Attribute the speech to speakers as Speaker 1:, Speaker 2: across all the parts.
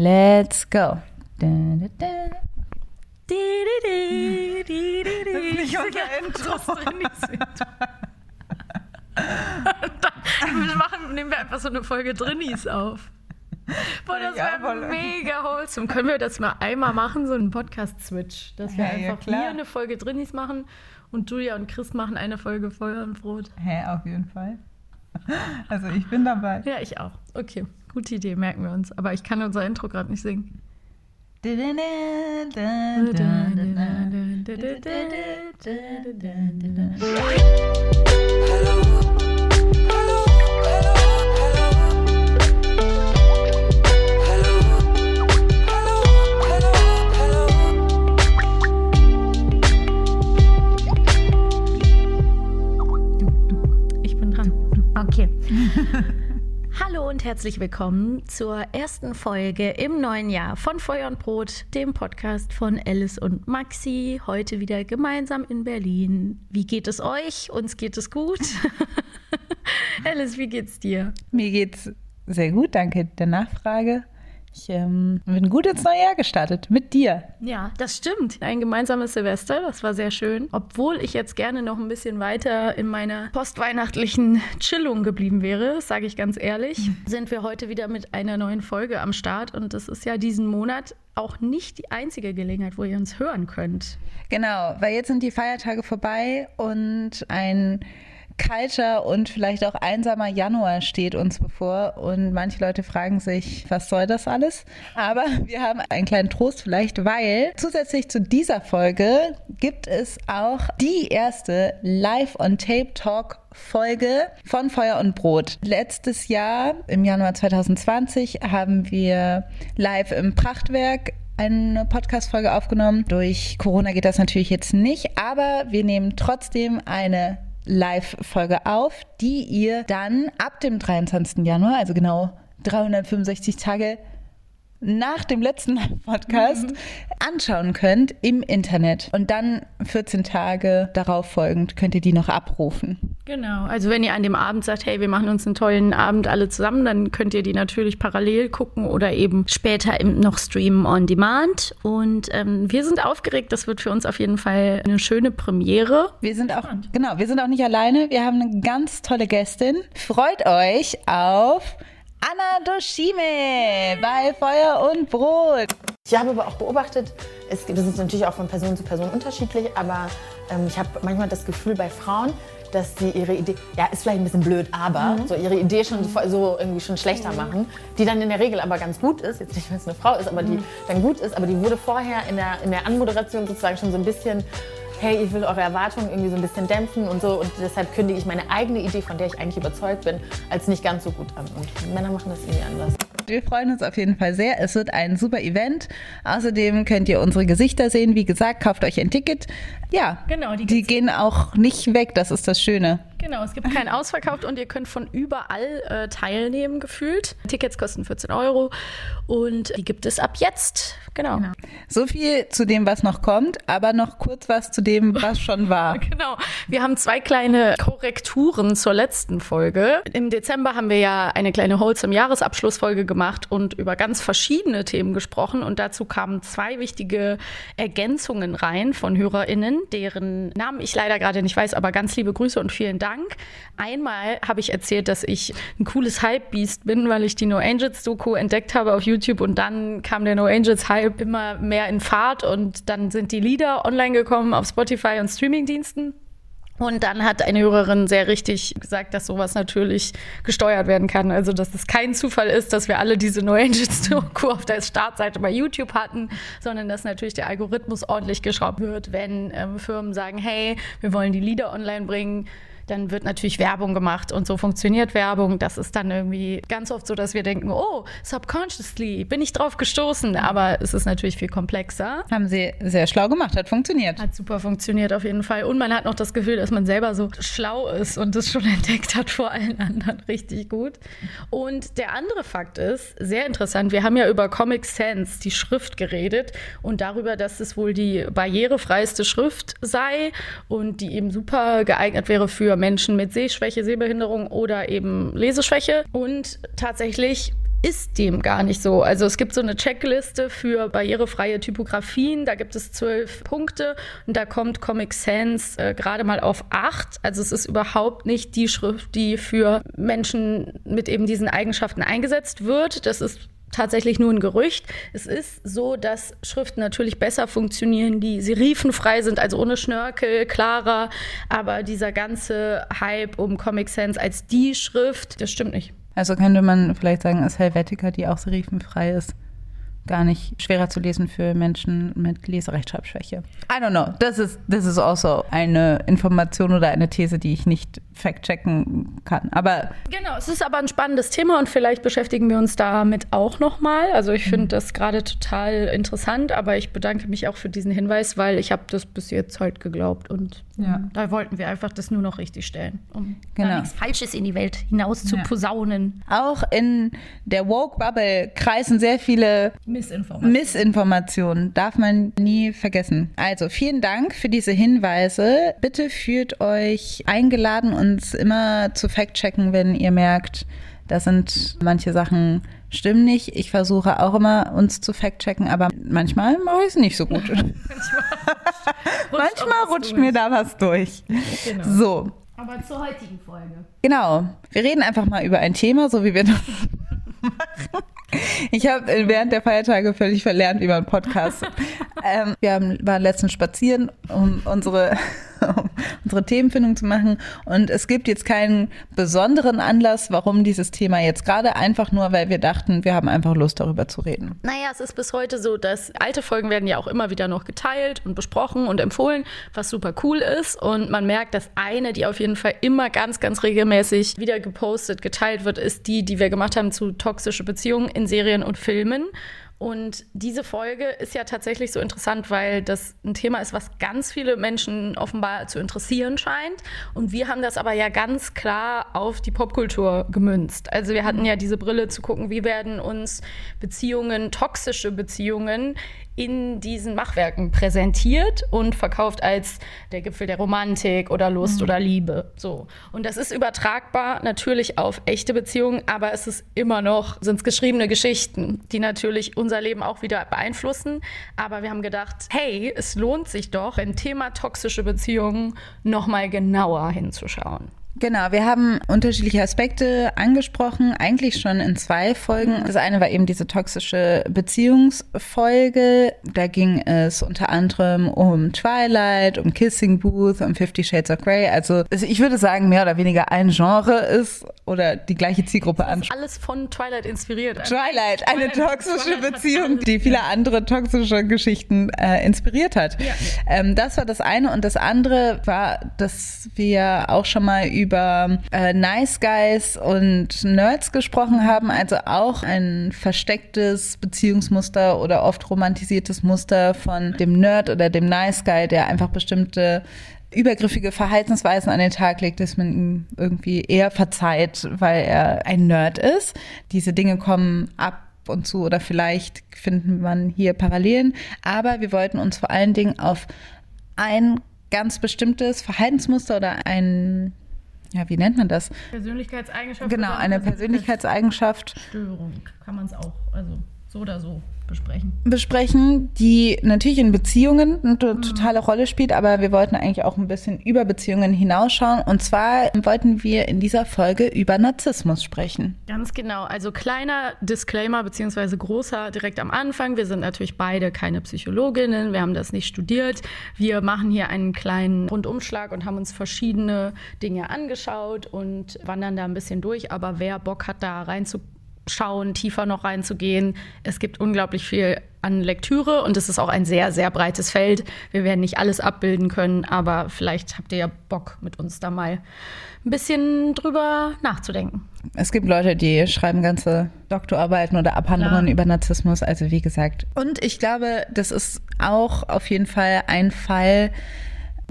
Speaker 1: Let's go. Da, da, da.
Speaker 2: Di, di, di.
Speaker 1: Das ist nicht unser
Speaker 2: Ja,
Speaker 1: Intro.
Speaker 2: das Drinnies-Intro. Dann wir machen, nehmen wir einfach so eine Folge Drinnies auf. Boah, das
Speaker 1: Ja,
Speaker 2: wäre mega wholesome. Können wir das mal einmal machen, so einen Podcast-Switch? Dass wir
Speaker 1: Ja, ja,
Speaker 2: einfach
Speaker 1: klar.
Speaker 2: wir eine Folge Drinnies machen und Julia und Chris machen eine Folge Feuer und Brot.
Speaker 1: Hä, auf jeden Fall. Also ich bin dabei.
Speaker 2: Ja, ich auch. Okay, gute Idee, merken wir uns. Aber ich kann unser Intro gerade nicht singen. Ich bin dran. Okay. Und herzlich willkommen zur ersten Folge im neuen Jahr von Feuer und Brot, dem Podcast von Alice und Maxi. Heute wieder gemeinsam in Berlin. Wie geht es euch? Uns geht es gut. Alice, wie geht's dir?
Speaker 1: Mir geht's sehr gut, danke der Nachfrage. Ich ähm, bin gut ins neue Jahr gestartet mit dir.
Speaker 2: Ja, das stimmt. Ein gemeinsames Silvester, das war sehr schön. Obwohl ich jetzt gerne noch ein bisschen weiter in meiner postweihnachtlichen Chillung geblieben wäre, sage ich ganz ehrlich, sind wir heute wieder mit einer neuen Folge am Start. Und das ist ja diesen Monat auch nicht die einzige Gelegenheit, wo ihr uns hören könnt.
Speaker 1: Genau, weil jetzt sind die Feiertage vorbei und ein kalter und vielleicht auch einsamer Januar steht uns bevor und manche Leute fragen sich, was soll das alles? Aber wir haben einen kleinen Trost vielleicht, weil zusätzlich zu dieser Folge gibt es auch die erste Live-on-Tape-Talk-Folge von Feuer und Brot. Letztes Jahr, im Januar 2020, haben wir live im Prachtwerk eine Podcast-Folge aufgenommen. Durch Corona geht das natürlich jetzt nicht, aber wir nehmen trotzdem eine Live-Folge auf, die ihr dann ab dem 23. Januar, also genau 365 Tage nach dem letzten Podcast anschauen könnt im Internet. Und dann 14 Tage darauf folgend könnt ihr die noch abrufen.
Speaker 2: Genau, also wenn ihr an dem Abend sagt, hey, wir machen uns einen tollen Abend alle zusammen, dann könnt ihr die natürlich parallel gucken oder eben später noch streamen on demand. Und ähm, wir sind aufgeregt, das wird für uns auf jeden Fall eine schöne Premiere.
Speaker 1: Wir sind auch, genau, wir sind auch nicht alleine. Wir haben eine ganz tolle Gästin. Freut euch auf Anna Doshime bei Feuer und Brot.
Speaker 3: Ich habe aber auch beobachtet, es, das ist natürlich auch von Person zu Person unterschiedlich, aber ähm, ich habe manchmal das Gefühl bei Frauen, dass sie ihre Idee, ja, ist vielleicht ein bisschen blöd, aber so ihre Idee schon voll- so irgendwie schon schlechter machen, die dann in der Regel aber ganz gut ist, jetzt nicht, weil es eine Frau ist, aber die dann gut ist, aber die wurde vorher in der, in der Anmoderation sozusagen schon so ein bisschen hey, ich will eure Erwartungen irgendwie so ein bisschen dämpfen und so und deshalb kündige ich meine eigene Idee, von der ich eigentlich überzeugt bin, als nicht ganz so gut an. Und Männer machen das irgendwie anders.
Speaker 1: Wir freuen uns auf jeden Fall sehr. Es wird ein super Event. Außerdem könnt ihr unsere Gesichter sehen. Wie gesagt, kauft euch ein Ticket. Ja,
Speaker 2: Genau, die
Speaker 1: die gehen auch nicht weg. Das ist das Schöne.
Speaker 2: Genau, es gibt keinen Ausverkauf und ihr könnt von überall äh, teilnehmen, gefühlt. Tickets kosten 14 Euro und die gibt es ab jetzt. Genau.
Speaker 1: So viel zu dem, was noch kommt, aber noch kurz was zu dem, was schon war.
Speaker 2: Genau. Wir haben zwei kleine Korrekturen zur letzten Folge. Im Dezember haben wir ja eine kleine Wholesome Jahresabschlussfolge gemacht und über ganz verschiedene Themen gesprochen. Und dazu kamen zwei wichtige Ergänzungen rein von HörerInnen, deren Namen ich leider gerade nicht weiß, aber ganz liebe Grüße und vielen Dank. Einmal habe ich erzählt, dass ich ein cooles Hype-Beast bin, weil ich die No Angels Doku entdeckt habe auf YouTube und dann kam der No Angels Hype immer mehr in Fahrt und dann sind die Lieder online gekommen auf Spotify und Streamingdiensten. Und dann hat eine Hörerin sehr richtig gesagt, dass sowas natürlich gesteuert werden kann. Also, dass es kein Zufall ist, dass wir alle diese No Angels Doku auf der Startseite bei YouTube hatten, sondern dass natürlich der Algorithmus ordentlich geschraubt wird, wenn ähm, Firmen sagen, hey, wir wollen die Lieder online bringen. Dann wird natürlich Werbung gemacht und so funktioniert Werbung. Das ist dann irgendwie ganz oft so, dass wir denken, oh, subconsciously bin ich drauf gestoßen. Aber es ist natürlich viel komplexer.
Speaker 1: Haben sie sehr schlau gemacht, hat funktioniert.
Speaker 2: Hat super funktioniert auf jeden Fall. Und man hat noch das Gefühl, dass man selber so schlau ist und es schon entdeckt hat vor allen anderen. Richtig gut. Und der andere Fakt ist, sehr interessant, wir haben ja über Comic Sans, die Schrift, geredet und darüber, dass es wohl die barrierefreiste Schrift sei und die eben super geeignet wäre für Menschen mit Sehschwäche, Sehbehinderung oder eben Leseschwäche. Und tatsächlich ist dem gar nicht so. Also es gibt so eine Checkliste für barrierefreie Typografien, da gibt es zwölf Punkte und da kommt Comic Sans äh, gerade mal auf acht. Also es ist überhaupt nicht die Schrift, die für Menschen mit eben diesen Eigenschaften eingesetzt wird. Das ist tatsächlich nur ein Gerücht. Es ist so, dass Schriften natürlich besser funktionieren, die serifenfrei sind, also ohne Schnörkel, klarer. Aber dieser ganze Hype um Comic Sans als die Schrift, das stimmt nicht.
Speaker 1: Also könnte man vielleicht sagen, ist Helvetica, die auch serifenfrei ist, gar nicht schwerer zu lesen für Menschen mit Leserechtschreibschwäche. I don't know. Das ist, das ist also eine Information oder eine These, die ich nicht fact-checken kann. Aber
Speaker 2: genau, es ist aber ein spannendes Thema und vielleicht beschäftigen wir uns damit auch nochmal. Also ich finde das gerade total interessant, aber ich bedanke mich auch für diesen Hinweis, weil ich habe das bis jetzt halt geglaubt und ja. da wollten wir einfach das nur noch richtig stellen, um genau. nichts Falsches in die Welt hinaus zu ja. posaunen.
Speaker 1: Auch in der Woke-Bubble kreisen sehr viele Missinformationen. Missinformationen. Darf man nie vergessen. Also vielen Dank für diese Hinweise. Bitte fühlt euch eingeladen und uns immer zu fact-checken, wenn ihr merkt, da sind manche Sachen stimmen nicht. Ich versuche auch immer, uns zu fact-checken, aber manchmal mache ich es nicht so gut. manchmal rutscht, mir da was durch. Genau. So.
Speaker 2: Aber zur heutigen Folge.
Speaker 1: Genau. Wir reden einfach mal über ein Thema, so wie wir das machen. Ich habe während der Feiertage völlig verlernt, wie man Podcast. ähm, wir haben, waren letztens spazieren, um unsere, unsere Themenfindung zu machen. Und es gibt jetzt keinen besonderen Anlass, warum dieses Thema jetzt gerade einfach nur, weil wir dachten, wir haben einfach Lust, darüber zu reden.
Speaker 2: Naja, es ist bis heute so, dass alte Folgen werden ja auch immer wieder noch geteilt und besprochen und empfohlen, was super cool ist. Und man merkt, dass eine, die auf jeden Fall immer ganz, ganz regelmäßig wieder gepostet, geteilt wird, ist die, die wir gemacht haben zu toxische Beziehungen in Serien und Filmen. Und diese Folge ist ja tatsächlich so interessant, weil das ein Thema ist, was ganz viele Menschen offenbar zu interessieren scheint. Und wir haben das aber ja ganz klar auf die Popkultur gemünzt. Also wir hatten ja diese Brille zu gucken, wie werden uns Beziehungen, toxische Beziehungen in diesen Machwerken präsentiert und verkauft als der Gipfel der Romantik oder Lust mhm. oder Liebe. So. Und das ist übertragbar natürlich auf echte Beziehungen, aber es ist immer noch, sind es geschriebene Geschichten, die natürlich unser Leben auch wieder beeinflussen. Aber wir haben gedacht, hey, es lohnt sich doch, im Thema toxische Beziehungen nochmal genauer hinzuschauen.
Speaker 1: Genau, wir haben unterschiedliche Aspekte angesprochen, eigentlich schon in zwei Folgen. Das eine war eben diese toxische Beziehungsfolge. Da ging es unter anderem um Twilight, um Kissing Booth, um Fifty Shades of Grey. Also ich würde sagen, mehr oder weniger ein Genre ist oder die gleiche Zielgruppe anspricht.
Speaker 2: Alles von Twilight inspiriert.
Speaker 1: Twilight, eine Twilight, toxische Beziehung, die viele andere toxische Geschichten äh, inspiriert hat. Ja. Ähm, das war das eine. Und das andere war, dass wir auch schon mal über äh, Nice Guys und Nerds gesprochen haben, also auch ein verstecktes Beziehungsmuster oder oft romantisiertes Muster von dem Nerd oder dem Nice Guy, der einfach bestimmte übergriffige Verhaltensweisen an den Tag legt, dass man ihm irgendwie eher verzeiht, weil er ein Nerd ist. Diese Dinge kommen ab und zu oder vielleicht finden man hier Parallelen, aber wir wollten uns vor allen Dingen auf ein ganz bestimmtes Verhaltensmuster oder ein ja, wie nennt man das?
Speaker 2: Persönlichkeitseigenschaft.
Speaker 1: Genau, eine Persönlichkeitseigenschaft.
Speaker 2: Störung kann man es auch, also so oder so besprechen.
Speaker 1: Besprechen, die natürlich in Beziehungen eine mhm. totale Rolle spielt, aber wir wollten eigentlich auch ein bisschen über Beziehungen hinausschauen. Und zwar wollten wir in dieser Folge über Narzissmus sprechen.
Speaker 2: Ganz genau. Also kleiner Disclaimer beziehungsweise großer direkt am Anfang. Wir sind natürlich beide keine Psychologinnen, wir haben das nicht studiert. Wir machen hier einen kleinen Rundumschlag und haben uns verschiedene Dinge angeschaut und wandern da ein bisschen durch. Aber wer Bock hat, da reinzukommen, schauen, tiefer noch reinzugehen. Es gibt unglaublich viel an Lektüre und es ist auch ein sehr, sehr breites Feld. Wir werden nicht alles abbilden können, aber vielleicht habt ihr ja Bock, mit uns da mal ein bisschen drüber nachzudenken.
Speaker 1: Es gibt Leute, die schreiben ganze Doktorarbeiten oder Abhandlungen Klar. über Narzissmus, also wie gesagt. Und ich glaube, das ist auch auf jeden Fall ein Fall,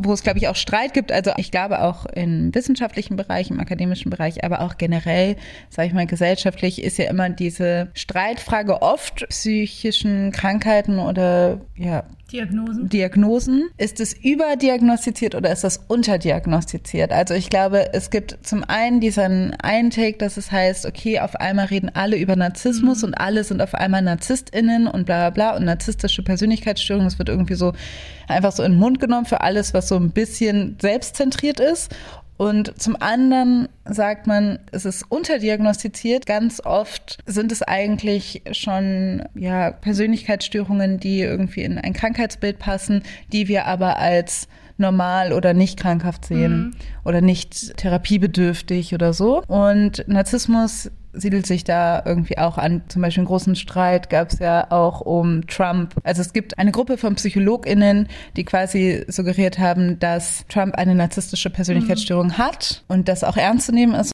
Speaker 1: wo es, glaube ich, auch Streit gibt. Also ich glaube auch im wissenschaftlichen Bereich, im akademischen Bereich, aber auch generell, sage ich mal, gesellschaftlich ist ja immer diese Streitfrage oft psychischen Krankheiten oder ja,
Speaker 2: Diagnosen.
Speaker 1: Diagnosen. Ist es überdiagnostiziert oder ist das unterdiagnostiziert? Also ich glaube, es gibt zum einen diesen Eintake, dass es heißt, okay, auf einmal reden alle über Narzissmus mhm. und alle sind auf einmal NarzisstInnen und bla bla bla und narzisstische Persönlichkeitsstörungen. Es wird irgendwie so einfach so in den Mund genommen für alles, was so ein bisschen selbstzentriert ist. Und zum anderen sagt man, es ist unterdiagnostiziert. Ganz oft sind es eigentlich schon ja, Persönlichkeitsstörungen, die irgendwie in ein Krankheitsbild passen, die wir aber als normal oder nicht krankhaft sehen mhm. oder nicht therapiebedürftig oder so. Und Narzissmus siedelt sich da irgendwie auch an. Zum Beispiel einen großen Streit gab es ja auch um Trump. Also es gibt eine Gruppe von PsychologInnen, die quasi suggeriert haben, dass Trump eine narzisstische Persönlichkeitsstörung mhm. hat und das auch ernst zu nehmen ist.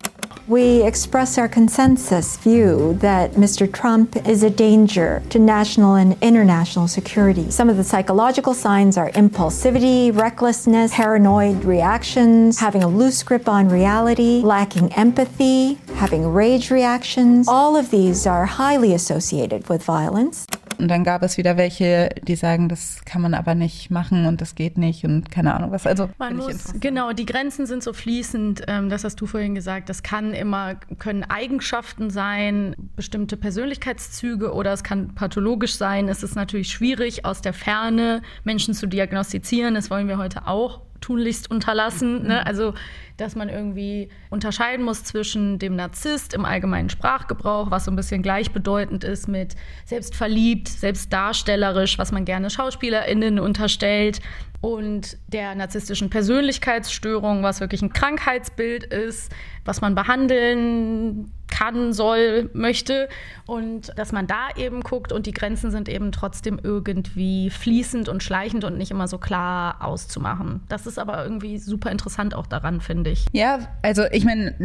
Speaker 4: We express our consensus view that Mr. Trump is a danger to national and international security. Some of the psychological signs are impulsivity, recklessness, paranoid reactions, having a loose grip on reality, lacking empathy, having rage reactions. All of these are highly associated with violence.
Speaker 1: Und dann gab es wieder welche, die sagen, das kann man aber nicht machen und das geht nicht und keine Ahnung was. Also
Speaker 2: man muss, genau, die Grenzen sind so fließend. Ähm, das hast du vorhin gesagt. Das kann immer können Eigenschaften sein, bestimmte Persönlichkeitszüge oder es kann pathologisch sein. Es ist natürlich schwierig aus der Ferne Menschen zu diagnostizieren. Das wollen wir heute auch tunlichst unterlassen. Ne? Mhm. Also dass man irgendwie unterscheiden muss zwischen dem Narzisst im allgemeinen Sprachgebrauch, was so ein bisschen gleichbedeutend ist mit selbstverliebt, selbstdarstellerisch, was man gerne SchauspielerInnen unterstellt, und der narzisstischen Persönlichkeitsstörung, was wirklich ein Krankheitsbild ist, was man behandeln kann, soll, möchte und dass man da eben guckt und die Grenzen sind eben trotzdem irgendwie fließend und schleichend und nicht immer so klar auszumachen. Das ist aber irgendwie super interessant auch daran, finde ich.
Speaker 1: Ja, also ich meine,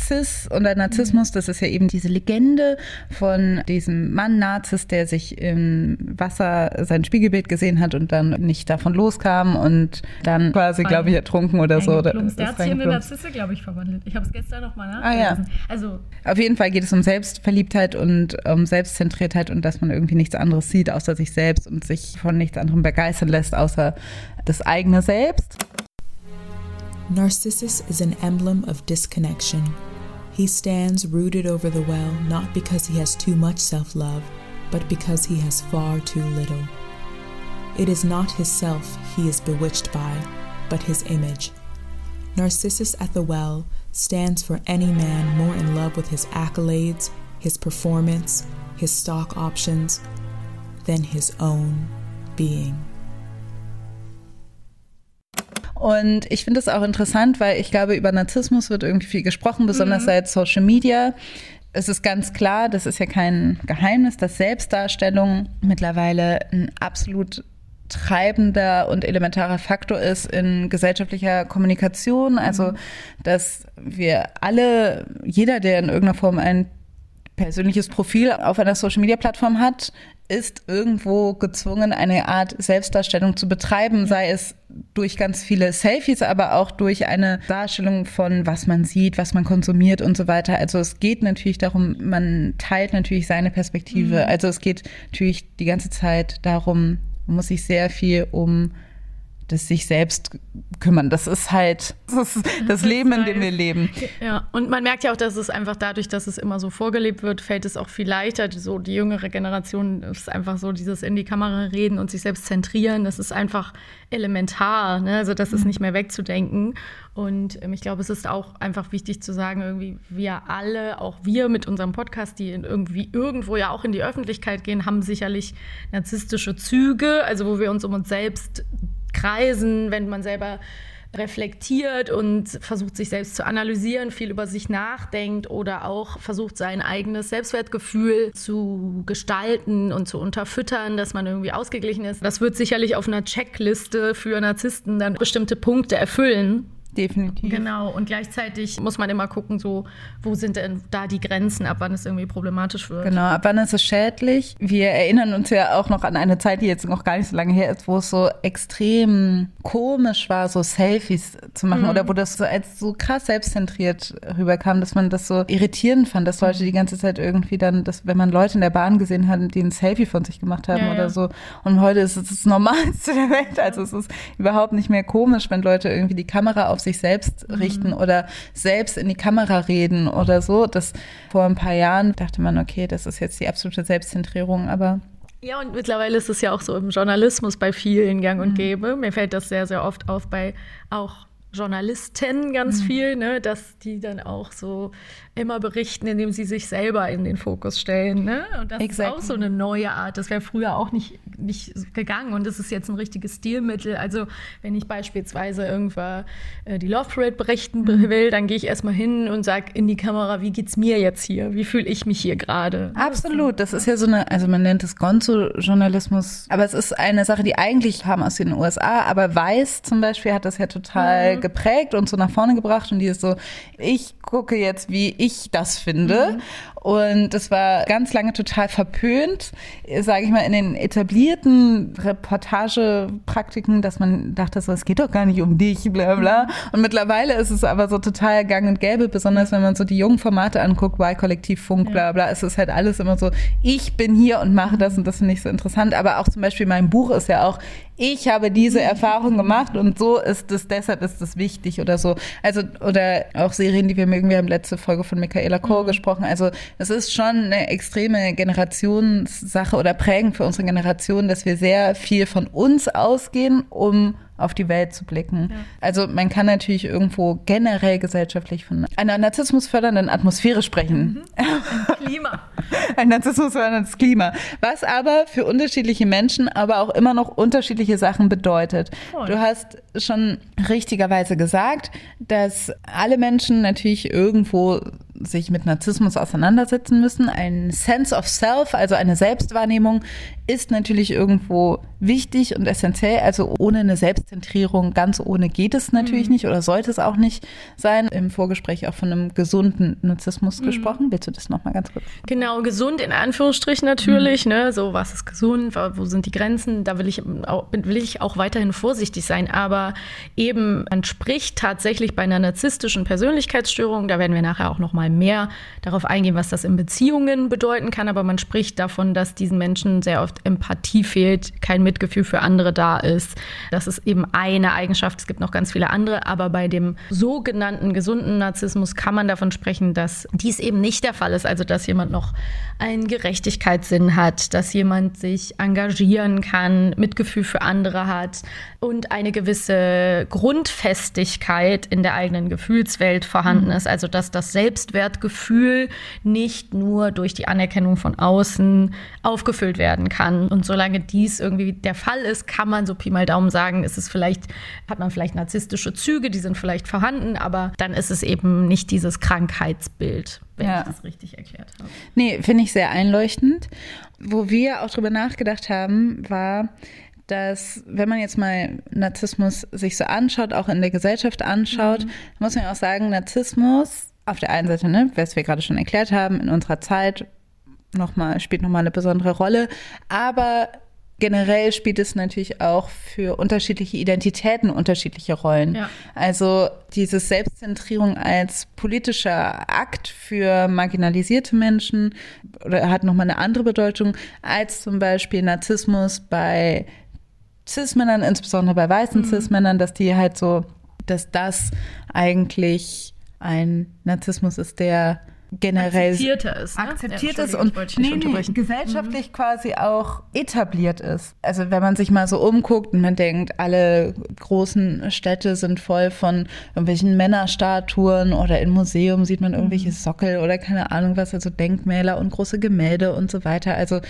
Speaker 1: nah Narzis oder Narzissmus, das ist ja eben diese Legende von diesem Mann Narzis, der sich im Wasser sein Spiegelbild gesehen hat und dann nicht davon loskam und dann quasi, glaube ich, ertrunken oder so.
Speaker 2: Der hat sich in eine Narzisse, glaube ich, verwandelt. Ich habe es gestern noch mal nachgelesen. Ah, ja.
Speaker 1: also, Auf jeden Fall geht es um Selbstverliebtheit und um Selbstzentriertheit und dass man irgendwie nichts anderes sieht außer sich selbst und sich von nichts anderem begeistern lässt außer das eigene Selbst.
Speaker 5: Narcissus is an emblem of disconnection. He stands rooted over the well not because he has too much self love, but because he has far too little. It is not his self he is bewitched by, but his image. Narcissus at the well stands for any man more in love with his accolades, his performance, his stock options, than his own being.
Speaker 1: Und ich finde es auch interessant, weil ich glaube, über Narzissmus wird irgendwie viel gesprochen, besonders mhm. seit Social Media. Es ist ganz klar, das ist ja kein Geheimnis, dass Selbstdarstellung mittlerweile ein absolut treibender und elementarer Faktor ist in gesellschaftlicher Kommunikation. Also, mhm. dass wir alle, jeder, der in irgendeiner Form ein persönliches Profil auf einer Social-Media-Plattform hat, ist irgendwo gezwungen, eine Art Selbstdarstellung zu betreiben, sei es durch ganz viele Selfies, aber auch durch eine Darstellung von, was man sieht, was man konsumiert und so weiter. Also es geht natürlich darum, man teilt natürlich seine Perspektive. Mhm. Also es geht natürlich die ganze Zeit darum, man muss sich sehr viel um das sich selbst kümmern. Das ist halt das, ist das Leben, in dem wir leben.
Speaker 2: Ja, und man merkt ja auch, dass es einfach dadurch, dass es immer so vorgelebt wird, fällt es auch viel leichter. So die jüngere Generation ist einfach so dieses in die Kamera reden und sich selbst zentrieren. Das ist einfach elementar. Ne? Also das ist mhm. nicht mehr wegzudenken. Und ähm, ich glaube, es ist auch einfach wichtig zu sagen, irgendwie wir alle, auch wir mit unserem Podcast, die irgendwie irgendwo ja auch in die Öffentlichkeit gehen, haben sicherlich narzisstische Züge, also wo wir uns um uns selbst kreisen, wenn man selber reflektiert und versucht sich selbst zu analysieren, viel über sich nachdenkt oder auch versucht sein eigenes Selbstwertgefühl zu gestalten und zu unterfüttern, dass man irgendwie ausgeglichen ist. Das wird sicherlich auf einer Checkliste für Narzissten dann bestimmte Punkte erfüllen.
Speaker 1: Definitiv.
Speaker 2: Genau, und gleichzeitig muss man immer gucken, so, wo sind denn da die Grenzen, ab wann es irgendwie problematisch wird.
Speaker 1: Genau, ab wann ist es schädlich? Wir erinnern uns ja auch noch an eine Zeit, die jetzt noch gar nicht so lange her ist, wo es so extrem komisch war, so Selfies zu machen mhm. oder wo das so als so krass selbstzentriert rüberkam, dass man das so irritierend fand, dass Leute die ganze Zeit irgendwie dann, dass, wenn man Leute in der Bahn gesehen hat, die ein Selfie von sich gemacht haben ja, oder ja. so. Und heute ist es das Normalste der Welt. Also es ist überhaupt nicht mehr komisch, wenn Leute irgendwie die Kamera auf sich selbst mhm. richten mhm. oder selbst in die Kamera reden oder so. Das vor ein paar Jahren dachte man, okay, das ist jetzt die absolute Selbstzentrierung, aber
Speaker 2: ja, und mittlerweile ist es ja auch so im Journalismus bei vielen gang und mhm. gäbe. Mir fällt das sehr, sehr oft auf bei auch Journalisten ganz mhm. viel, ne, dass die dann auch so immer berichten, indem sie sich selber in den Fokus stellen. Ne? Und das exactly. ist auch so eine neue Art. Das wäre früher auch nicht, nicht gegangen und das ist jetzt ein richtiges Stilmittel. Also wenn ich beispielsweise irgendwann äh, die Love Parade berichten mhm. will, dann gehe ich erstmal hin und sage in die Kamera, wie geht's mir jetzt hier? Wie fühle ich mich hier gerade?
Speaker 1: Absolut. Das ist ja so eine, also man nennt es Gonzo-Journalismus, aber es ist eine Sache, die eigentlich kam aus den USA, aber Weiß zum Beispiel hat das ja total mhm. geprägt und so nach vorne gebracht und die ist so, ich gucke jetzt, wie ich das finde. Mhm. Und das war ganz lange total verpönt, sage ich mal, in den etablierten Reportagepraktiken, dass man dachte, so, es geht doch gar nicht um dich, bla bla. Mhm. Und mittlerweile ist es aber so total gang und gäbe, besonders wenn man so die jungen Formate anguckt, Y-Kollektiv, Funk, bla bla. Es ist halt alles immer so, ich bin hier und mache das und das finde ich so interessant. Aber auch zum Beispiel mein Buch ist ja auch, ich habe diese Erfahrung gemacht und so ist es, deshalb ist es wichtig oder so. Also, oder auch Serien, die wir mögen, wir haben letzte Folge von Michaela Koh mhm. gesprochen. Also, es ist schon eine extreme Generationssache oder prägend für unsere Generation, dass wir sehr viel von uns ausgehen, um auf die Welt zu blicken. Ja. Also man kann natürlich irgendwo generell gesellschaftlich von einer narzissmusfördernden Atmosphäre sprechen.
Speaker 2: Mhm. Ein Klima.
Speaker 1: Ein narzissmusförderndes Klima. Was aber für unterschiedliche Menschen aber auch immer noch unterschiedliche Sachen bedeutet. Voll. Du hast schon richtigerweise gesagt, dass alle Menschen natürlich irgendwo sich mit Narzissmus auseinandersetzen müssen. Ein Sense of Self, also eine Selbstwahrnehmung, ist natürlich irgendwo wichtig und essentiell. Also ohne eine Selbstzentrierung, ganz ohne geht es natürlich mhm. nicht oder sollte es auch nicht sein. Im Vorgespräch auch von einem gesunden Narzissmus mhm. gesprochen. Willst du das nochmal ganz kurz?
Speaker 2: Genau, gesund in Anführungsstrichen natürlich. Mhm. Ne? So, was ist gesund? Wo sind die Grenzen? Da will ich, will ich auch weiterhin vorsichtig sein. Aber eben, man spricht tatsächlich bei einer narzisstischen Persönlichkeitsstörung, da werden wir nachher auch nochmal mehr darauf eingehen, was das in Beziehungen bedeuten kann. Aber man spricht davon, dass diesen Menschen sehr oft Empathie fehlt, kein Mitgefühl für andere da ist. Das ist eben eine Eigenschaft. Es gibt noch ganz viele andere. Aber bei dem sogenannten gesunden Narzissmus kann man davon sprechen, dass dies eben nicht der Fall ist. Also, dass jemand noch einen Gerechtigkeitssinn hat, dass jemand sich engagieren kann, Mitgefühl für andere hat und eine gewisse Grundfestigkeit in der eigenen Gefühlswelt vorhanden mhm. ist. Also, dass das Selbstwertgefühl nicht nur durch die Anerkennung von außen aufgefüllt werden kann. Und solange dies irgendwie der Fall ist, kann man so Pi mal Daumen sagen, ist es vielleicht, hat man vielleicht narzisstische Züge, die sind vielleicht vorhanden, aber dann ist es eben nicht dieses Krankheitsbild, wenn ja. ich das richtig erklärt habe.
Speaker 1: Nee, finde ich sehr einleuchtend. Wo wir auch drüber nachgedacht haben, war, dass wenn man jetzt mal Narzissmus sich so anschaut, auch in der Gesellschaft anschaut, mhm. muss man auch sagen, Narzissmus auf der einen Seite, ne, was wir gerade schon erklärt haben, in unserer Zeit noch mal, spielt nochmal eine besondere Rolle. Aber generell spielt es natürlich auch für unterschiedliche Identitäten unterschiedliche Rollen. Ja. Also diese Selbstzentrierung als politischer Akt für marginalisierte Menschen oder hat nochmal eine andere Bedeutung als zum Beispiel Narzissmus bei Cis-Männern, insbesondere bei weißen mhm. Cis-Männern, dass die halt so, dass das eigentlich ein Narzissmus ist, der generell
Speaker 2: akzeptierter ist,
Speaker 1: ne? akzeptiert ja, ist und nee, nee, gesellschaftlich mhm. quasi auch etabliert ist. Also wenn man sich mal so umguckt und man denkt, alle großen Städte sind voll von irgendwelchen Männerstatuen oder im Museum sieht man irgendwelche mhm. Sockel oder keine Ahnung was, also Denkmäler und große Gemälde und so weiter. Also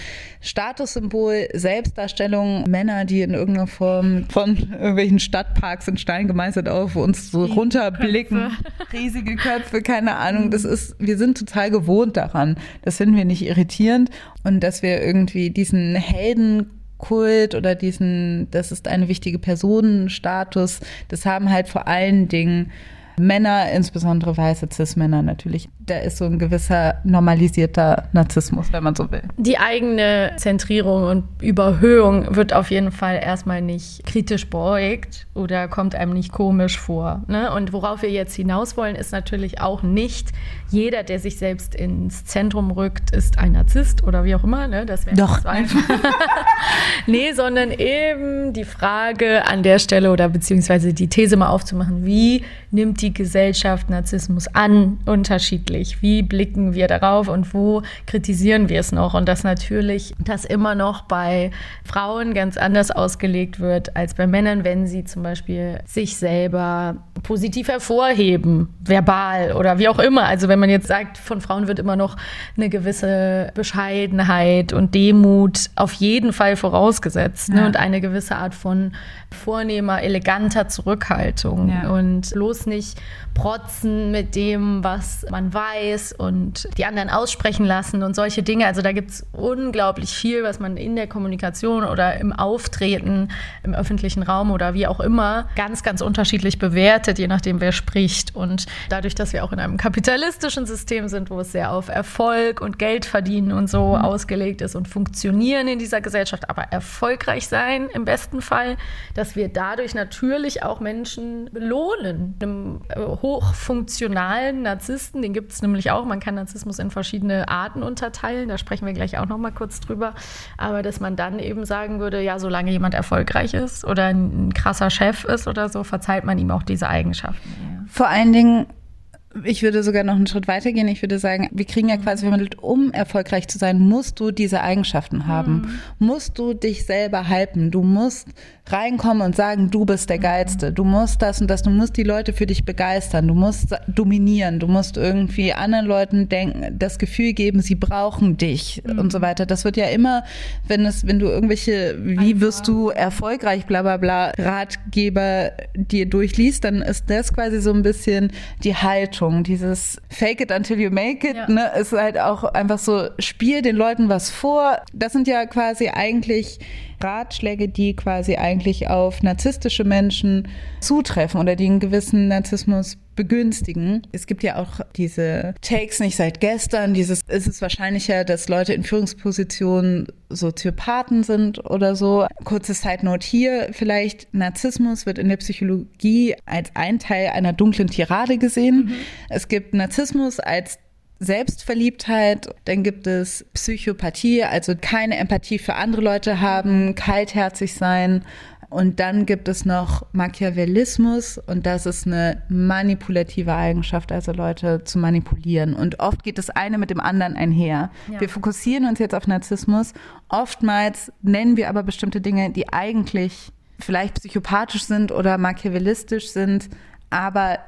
Speaker 1: Statussymbol, Selbstdarstellung, Männer, die in irgendeiner Form von irgendwelchen Stadtparks in Stein gemeißelt auf uns so runterblicken, Köpfe. riesige Köpfe, keine Ahnung. Das ist, wir sind sind total gewohnt daran. Das finden wir nicht irritierend und dass wir irgendwie diesen Helden Kult oder diesen, das ist eine wichtige Personenstatus, das haben halt vor allen Dingen Männer, insbesondere weiße Cis-Männer natürlich. Da ist so ein gewisser normalisierter Narzissmus, wenn man so will.
Speaker 2: Die eigene Zentrierung und Überhöhung wird auf jeden Fall erstmal nicht kritisch beäugt oder kommt einem nicht komisch vor. Ne? Und worauf wir jetzt hinaus wollen, ist natürlich auch nicht, jeder, der sich selbst ins Zentrum rückt, ist ein Narzisst oder wie auch immer. Ne? Das wäre
Speaker 1: Doch.
Speaker 2: so einfach. nee, sondern eben die Frage an der Stelle oder beziehungsweise die These mal aufzumachen, wie nimmt die Gesellschaft Narzissmus an, unterschiedlich? Wie blicken wir darauf und wo kritisieren wir es noch? Und dass natürlich das immer noch bei Frauen ganz anders ausgelegt wird als bei Männern, wenn sie zum Beispiel sich selber positiv hervorheben, verbal oder wie auch immer. Also wenn man jetzt sagt, von Frauen wird immer noch eine gewisse Bescheidenheit und Demut auf jeden Fall vorausgesetzt ne? und eine gewisse Art von vornehmer, eleganter Zurückhaltung
Speaker 1: Ja.
Speaker 2: und bloß nicht protzen mit dem, was man weiß und die anderen aussprechen lassen und solche Dinge. Also da gibt es unglaublich viel, was man in der Kommunikation oder im Auftreten im öffentlichen Raum oder wie auch immer ganz, ganz unterschiedlich bewertet, je nachdem, wer spricht. Und dadurch, dass wir auch in einem kapitalistischen System sind, wo es sehr auf Erfolg und Geld verdienen und so ausgelegt ist und funktionieren in dieser Gesellschaft, aber erfolgreich sein im besten Fall, dass wir dadurch natürlich auch Menschen belohnen. Einem äh, hochfunktionalen Narzissten, den gibt es nämlich auch. Man kann Narzissmus in verschiedene Arten unterteilen. Da sprechen wir gleich auch noch mal kurz drüber. Aber dass man dann eben sagen würde, ja, solange jemand erfolgreich ist oder ein, krasser Chef ist oder so, verzeiht man ihm auch diese Eigenschaften.
Speaker 1: Vor allen Dingen, ich würde sogar noch einen Schritt weiter gehen. Ich würde sagen, wir kriegen ja quasi vermittelt, um erfolgreich zu sein, musst du diese Eigenschaften haben. Musst du dich selber halten. Du musst reinkommen und sagen, du bist der Geilste. Du musst das und das. Du musst die Leute für dich begeistern. Du musst dominieren. Du musst irgendwie anderen Leuten denken, das Gefühl geben, sie brauchen dich und so weiter. Das wird ja immer, wenn es, wenn du irgendwelche, wie wirst du erfolgreich, bla bla bla, Ratgeber dir durchliest, dann ist das quasi so ein bisschen die Haltung. Dieses Fake it until you make it,
Speaker 2: Ja.
Speaker 1: ne, ist halt auch einfach so, spiel den Leuten was vor. Das sind ja quasi eigentlich Ratschläge, die quasi eigentlich auf narzisstische Menschen zutreffen oder die einen gewissen Narzissmus begünstigen. Es gibt ja auch diese Takes nicht seit gestern, dieses ist es wahrscheinlicher, dass Leute in Führungspositionen Soziopathen sind oder so. Kurze Side Note hier vielleicht, Narzissmus wird in der Psychologie als ein Teil einer dunklen Tirade gesehen. Es gibt Narzissmus als Selbstverliebtheit, dann gibt es Psychopathie, also keine Empathie für andere Leute haben, kaltherzig sein. Und dann gibt es noch Machiavellismus und das ist eine manipulative Eigenschaft, also Leute zu manipulieren. Und oft geht das eine mit dem anderen einher. Wir fokussieren uns jetzt auf Narzissmus. Oftmals nennen wir aber bestimmte Dinge, die eigentlich vielleicht psychopathisch sind oder machiavellistisch sind, aber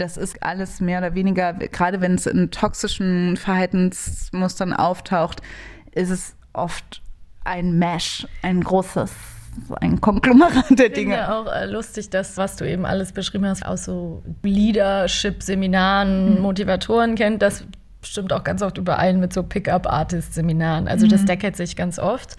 Speaker 1: das ist alles mehr oder weniger, gerade wenn es in toxischen Verhaltensmustern auftaucht, ist es oft ein Mesh, ein großes, ein Konglomerat der
Speaker 2: Ich finde
Speaker 1: Dinge.
Speaker 2: auch äh, lustig, das, was du eben alles beschrieben hast, aus so Leadership-Seminaren, Motivatoren kennt, das stimmt auch ganz oft überein mit so Pickup-Artist-Seminaren. Also das deckelt sich ganz oft.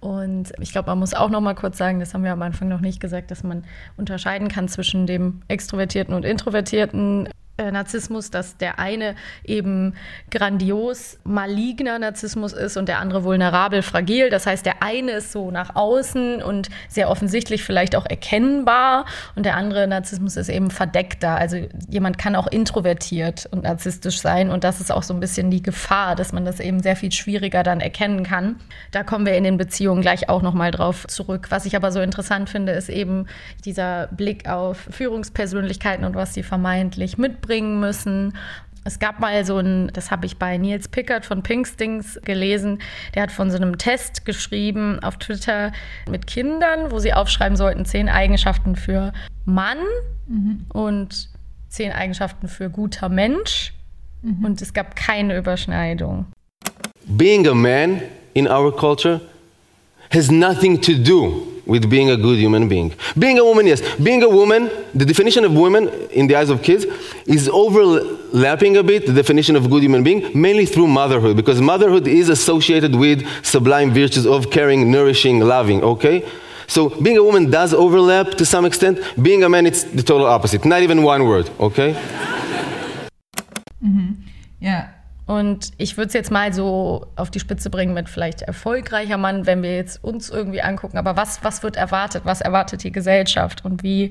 Speaker 2: Und ich glaube, man muss auch noch mal kurz sagen, das haben wir am Anfang noch nicht gesagt, dass man unterscheiden kann zwischen dem extrovertierten und introvertierten Narzissmus, dass der eine eben grandios maligner Narzissmus ist und der andere vulnerabel fragil. Das heißt, der eine ist so nach außen und sehr offensichtlich vielleicht auch erkennbar und der andere Narzissmus ist eben verdeckter. Also jemand kann auch introvertiert und narzisstisch sein und das ist auch so ein bisschen die Gefahr, dass man das eben sehr viel schwieriger dann erkennen kann. Da kommen wir in den Beziehungen gleich auch noch mal drauf zurück. Was ich aber so interessant finde, ist eben dieser Blick auf Führungspersönlichkeiten und was sie vermeintlich mitbringen müssen. Es gab mal so ein, das habe ich bei Nils Pickard von Pinkstings gelesen, der hat von so einem Test geschrieben auf Twitter mit Kindern, wo sie aufschreiben sollten, zehn Eigenschaften für Mann und zehn Eigenschaften für guter Mensch. Und es gab keine Überschneidung.
Speaker 6: being a man in our culture has nothing to do with being a good human being. Being a woman, yes. Being a woman, the definition of woman in the eyes of kids is overlapping a bit the definition of good human being, mainly through motherhood, because motherhood is associated with sublime virtues of caring, nourishing, loving, okay? So being a woman does overlap to some extent. Being a man, it's the total opposite. Not even one word, okay? Mm-hmm.
Speaker 1: Ja.
Speaker 2: Und ich würde es jetzt mal so auf die Spitze bringen mit vielleicht erfolgreicher Mann, wenn wir jetzt uns irgendwie angucken. Aber was, was wird erwartet? Was erwartet die Gesellschaft? Und wie,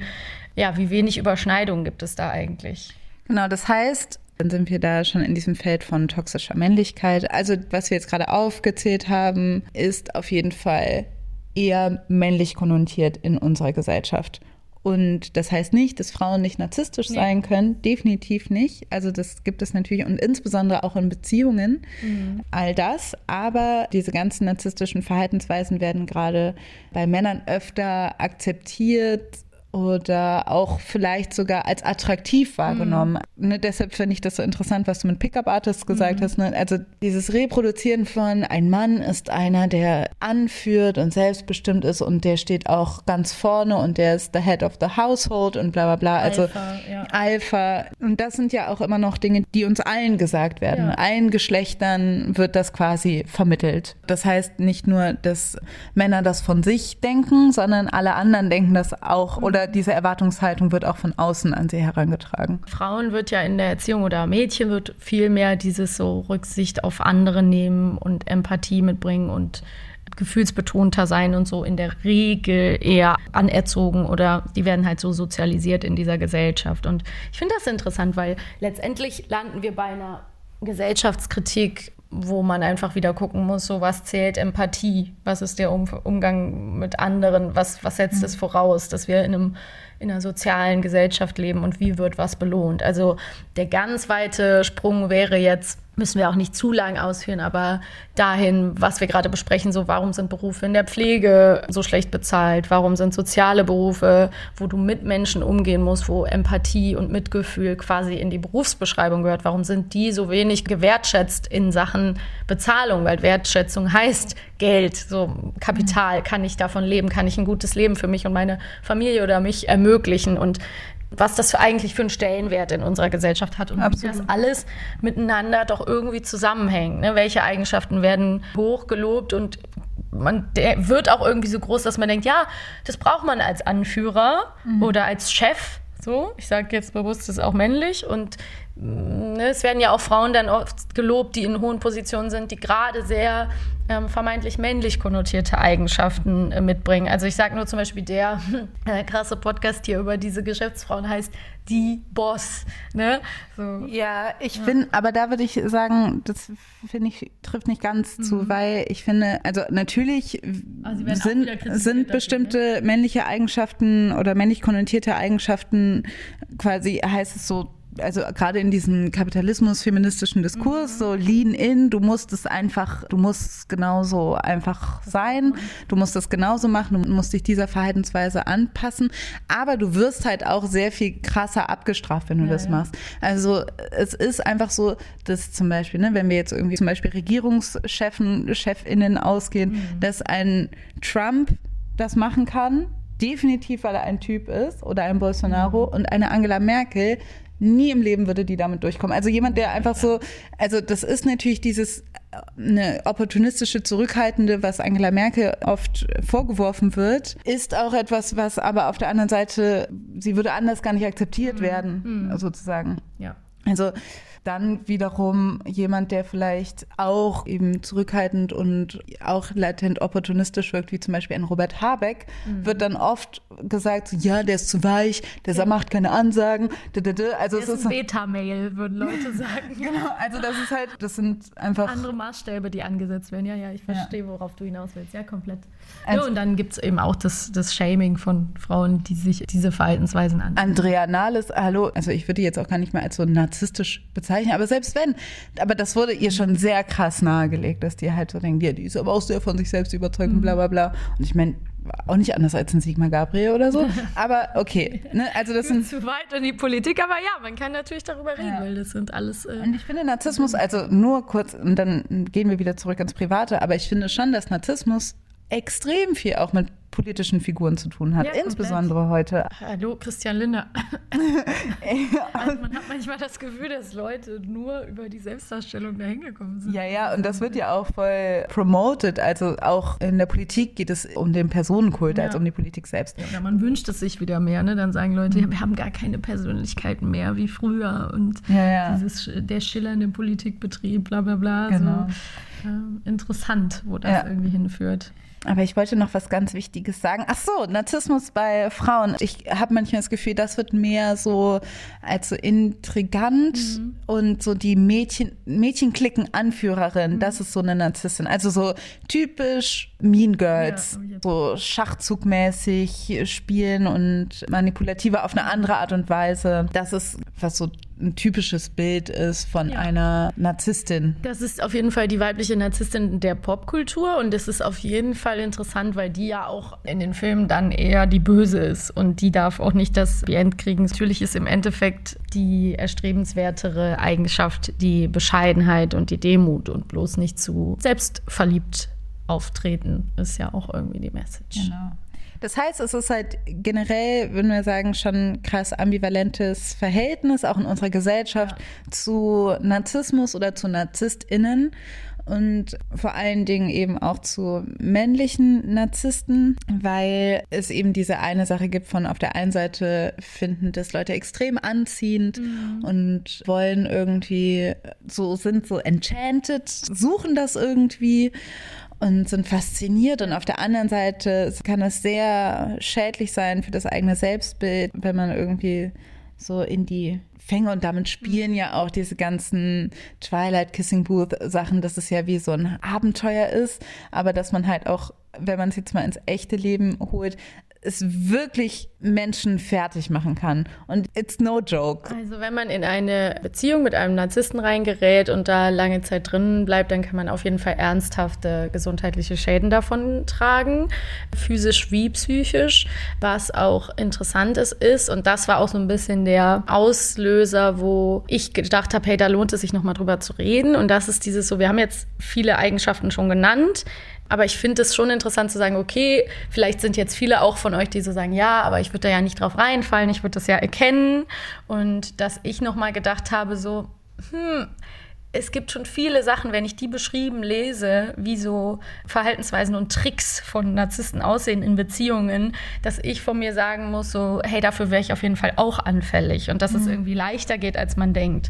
Speaker 2: ja, wie wenig Überschneidungen gibt es da eigentlich?
Speaker 1: Genau, das heißt, dann sind wir da schon in diesem Feld von toxischer Männlichkeit. Also, was wir jetzt gerade aufgezählt haben, ist auf jeden Fall eher männlich konnotiert in unserer Gesellschaft. Und das heißt nicht, dass Frauen nicht narzisstisch
Speaker 2: Nee.
Speaker 1: sein können. Definitiv nicht. Also das gibt es natürlich und insbesondere auch in Beziehungen. All das. Aber diese ganzen narzisstischen Verhaltensweisen werden gerade bei Männern öfter akzeptiert oder auch vielleicht sogar als attraktiv wahrgenommen. Ne, deshalb finde ich das so interessant, was du mit Pickup-Artists gesagt hast. Ne? Also dieses Reproduzieren von ein Mann ist einer, der anführt und selbstbestimmt ist und der steht auch ganz vorne und der ist the head of the household und bla bla bla. Also
Speaker 2: Alpha, ja.
Speaker 1: Alpha. Und das sind ja auch immer noch Dinge, die uns allen gesagt werden.
Speaker 2: Ja.
Speaker 1: Allen Geschlechtern wird das quasi vermittelt. Das heißt nicht nur, dass Männer das von sich denken, sondern alle anderen denken das auch. Oder diese Erwartungshaltung wird auch von außen an sie herangetragen.
Speaker 2: Frauen wird ja in der Erziehung oder Mädchen wird viel mehr dieses so Rücksicht auf andere nehmen und Empathie mitbringen und gefühlsbetonter sein und so in der Regel eher anerzogen oder die werden halt so sozialisiert in dieser Gesellschaft. Und ich finde das interessant, weil letztendlich landen wir bei einer Gesellschaftskritik, wo man einfach wieder gucken muss, so was zählt Empathie, was ist der um Umgang mit anderen, was, was setzt es voraus, dass wir in einem in einer sozialen Gesellschaft leben und wie wird was belohnt. Also der ganz weite Sprung wäre jetzt, müssen wir auch nicht zu lang ausführen, aber dahin, was wir gerade besprechen, so warum sind Berufe in der Pflege so schlecht bezahlt, warum sind soziale Berufe, wo du mit Menschen umgehen musst, wo Empathie und Mitgefühl quasi in die Berufsbeschreibung gehört, warum sind die so wenig gewertschätzt in Sachen Bezahlung, weil Wertschätzung heißt Geld, so Kapital, kann ich davon leben, kann ich ein gutes Leben für mich und meine Familie oder mich ermöglichen? Und was das für eigentlich für einen Stellenwert in unserer Gesellschaft hat und wie
Speaker 1: Absolut.
Speaker 2: das alles miteinander doch irgendwie zusammenhängt. Ne? Welche Eigenschaften werden hochgelobt und man der wird auch irgendwie so groß, dass man denkt, ja, das braucht man als Anführer oder als Chef. So, ich sage jetzt bewusst, das ist auch männlich und ne, es werden ja auch Frauen dann oft gelobt, die in hohen Positionen sind, die gerade sehr ähm, vermeintlich männlich konnotierte Eigenschaften äh, mitbringen. Also ich sage nur zum Beispiel der äh, krasse Podcast hier über diese Geschäftsfrauen heißt die Boss. Ne? So.
Speaker 1: Ja, ich finde, aber da würde ich sagen, das finde ich, trifft nicht ganz zu, weil ich finde, also natürlich
Speaker 2: auch
Speaker 1: sind, sind
Speaker 2: dafür,
Speaker 1: bestimmte männliche Eigenschaften oder männlich konnotierte Eigenschaften quasi heißt es so, also gerade in diesem Kapitalismus-feministischen Diskurs, so lean in, du musst es einfach, du musst es genauso einfach sein, du musst es genauso machen, du musst dich dieser Verhaltensweise anpassen, aber du wirst halt auch sehr viel krasser abgestraft, wenn du das machst. Also es ist einfach so, dass zum Beispiel, ne, wenn wir jetzt irgendwie zum Beispiel Regierungschefen, Chefinnen ausgehen, dass ein Trump das machen kann, definitiv, weil er ein Typ ist oder ein Bolsonaro und eine Angela Merkel nie im Leben würde die damit durchkommen. Also jemand, der einfach so, also das ist natürlich dieses eine opportunistische, zurückhaltende, was Angela Merkel oft vorgeworfen wird, ist auch etwas, was aber auf der anderen Seite, sie würde anders gar nicht akzeptiert werden, sozusagen.
Speaker 2: Ja.
Speaker 1: Also dann wiederum jemand, der vielleicht auch eben zurückhaltend und auch latent opportunistisch wirkt, wie zum Beispiel ein Robert Habeck, wird dann oft gesagt, so, ja, der ist zu weich, der macht keine Ansagen. Also
Speaker 2: Das
Speaker 1: es
Speaker 2: ist ein Beta-Mail, würden Leute sagen.
Speaker 1: genau, also das ist halt, das sind einfach
Speaker 2: Andere Maßstäbe, die angesetzt werden. Ja, ja, ich verstehe, worauf du hinaus willst. Ja, komplett.
Speaker 1: Also-
Speaker 2: ja, und dann gibt es eben auch das, das Shaming von Frauen, die sich diese Verhaltensweisen an.
Speaker 1: Andrea Nahles, hallo, also ich würde die jetzt auch gar nicht mehr als so narzisstisch bezeichnen, aber selbst wenn, aber das wurde ihr schon sehr krass nahegelegt, dass die halt so denken, ja, die ist aber auch sehr von sich selbst überzeugt und bla bla bla. Und ich meine, auch nicht anders als ein Sigmar Gabriel oder so, aber okay, ne, also das sind
Speaker 2: zu weit in die Politik, aber ja, man kann natürlich darüber reden, weil das sind alles. Äh,
Speaker 1: Und ich finde Narzissmus, also nur kurz, und dann gehen wir wieder zurück ins Private, aber ich finde schon, dass Narzissmus extrem viel auch mit politischen Figuren zu tun hat,
Speaker 2: Ja,
Speaker 1: insbesondere heute.
Speaker 2: Hallo, Christian Lindner. also man hat manchmal das Gefühl, dass Leute nur über die Selbstdarstellung da hingekommen sind.
Speaker 1: Ja, ja, und das wird ja auch voll promoted. Also auch in der Politik geht es um den Personenkult
Speaker 2: Ja.
Speaker 1: als um die Politik selbst.
Speaker 2: Ja, man wünscht es sich wieder mehr, ne? Dann sagen Leute, wir haben gar keine Persönlichkeiten mehr wie früher und
Speaker 1: Ja,
Speaker 2: dieses der schillernde Politikbetrieb, bla bla bla.
Speaker 1: Genau.
Speaker 2: So, ähm, interessant, wo das irgendwie hinführt.
Speaker 1: Aber ich wollte noch was ganz Wichtiges sagen. Ach so, Narzissmus bei Frauen. Ich habe manchmal das Gefühl, das wird mehr so als so intrigant
Speaker 2: Mhm.
Speaker 1: und so die Mädchen, Mädchenklicken-Anführerin.
Speaker 2: Mhm.
Speaker 1: Das ist so eine Narzisstin. Also so typisch Mean Girls.
Speaker 2: Ja.
Speaker 1: So schachzugmäßig spielen und manipulativer auf eine andere Art und Weise. Das ist, was so ein typisches Bild ist von
Speaker 2: Ja.
Speaker 1: einer Narzisstin.
Speaker 2: Das ist auf jeden Fall die weibliche Narzisstin der Popkultur und das ist auf jeden Fall interessant, weil die ja auch in den Filmen dann eher die Böse ist und die darf auch nicht das End kriegen. Natürlich ist im Endeffekt die erstrebenswertere Eigenschaft die Bescheidenheit und die Demut und bloß nicht zu selbstverliebt auftreten, ist ja auch irgendwie die Message.
Speaker 1: Genau. Das heißt, es ist halt generell, würden wir sagen, schon ein krass ambivalentes Verhältnis, auch in unserer Gesellschaft, zu Narzissmus oder zu NarzisstInnen und vor allen Dingen eben auch zu männlichen Narzissten, weil es eben diese eine Sache gibt von auf der einen Seite finden das Leute extrem anziehend und wollen irgendwie so, sind so enchanted, suchen das irgendwie und sind fasziniert. Und auf der anderen Seite kann es sehr schädlich sein für das eigene Selbstbild, wenn man irgendwie so in die Fänge und damit spielen ja auch diese ganzen Twilight Kissing Booth Sachen, dass es ja wie so ein Abenteuer ist, aber dass man halt auch, wenn man es jetzt mal ins echte Leben holt, es wirklich Menschen fertig machen kann. Und it's no joke.
Speaker 2: Also wenn man in eine Beziehung mit einem Narzissten reingerät und da lange Zeit drin bleibt, dann kann man auf jeden Fall ernsthafte gesundheitliche Schäden davon tragen, physisch wie psychisch. Was auch interessant ist, ist, und das war auch so ein bisschen der Auslöser, wo ich gedacht habe, hey, da lohnt es sich nochmal drüber zu reden. Und das ist dieses so, wir haben jetzt viele Eigenschaften schon genannt. Aber ich finde es schon interessant zu sagen, okay, vielleicht sind jetzt viele auch von euch, die so sagen, ja, aber ich würde da ja nicht drauf reinfallen, ich würde das ja erkennen. Und dass ich nochmal gedacht habe, so, hm, es gibt schon viele Sachen, wenn ich die beschrieben lese, wie so Verhaltensweisen und Tricks von Narzissten aussehen in Beziehungen, dass ich von mir sagen muss, so, hey, dafür wäre ich auf jeden Fall auch anfällig und dass es irgendwie leichter geht, als man denkt.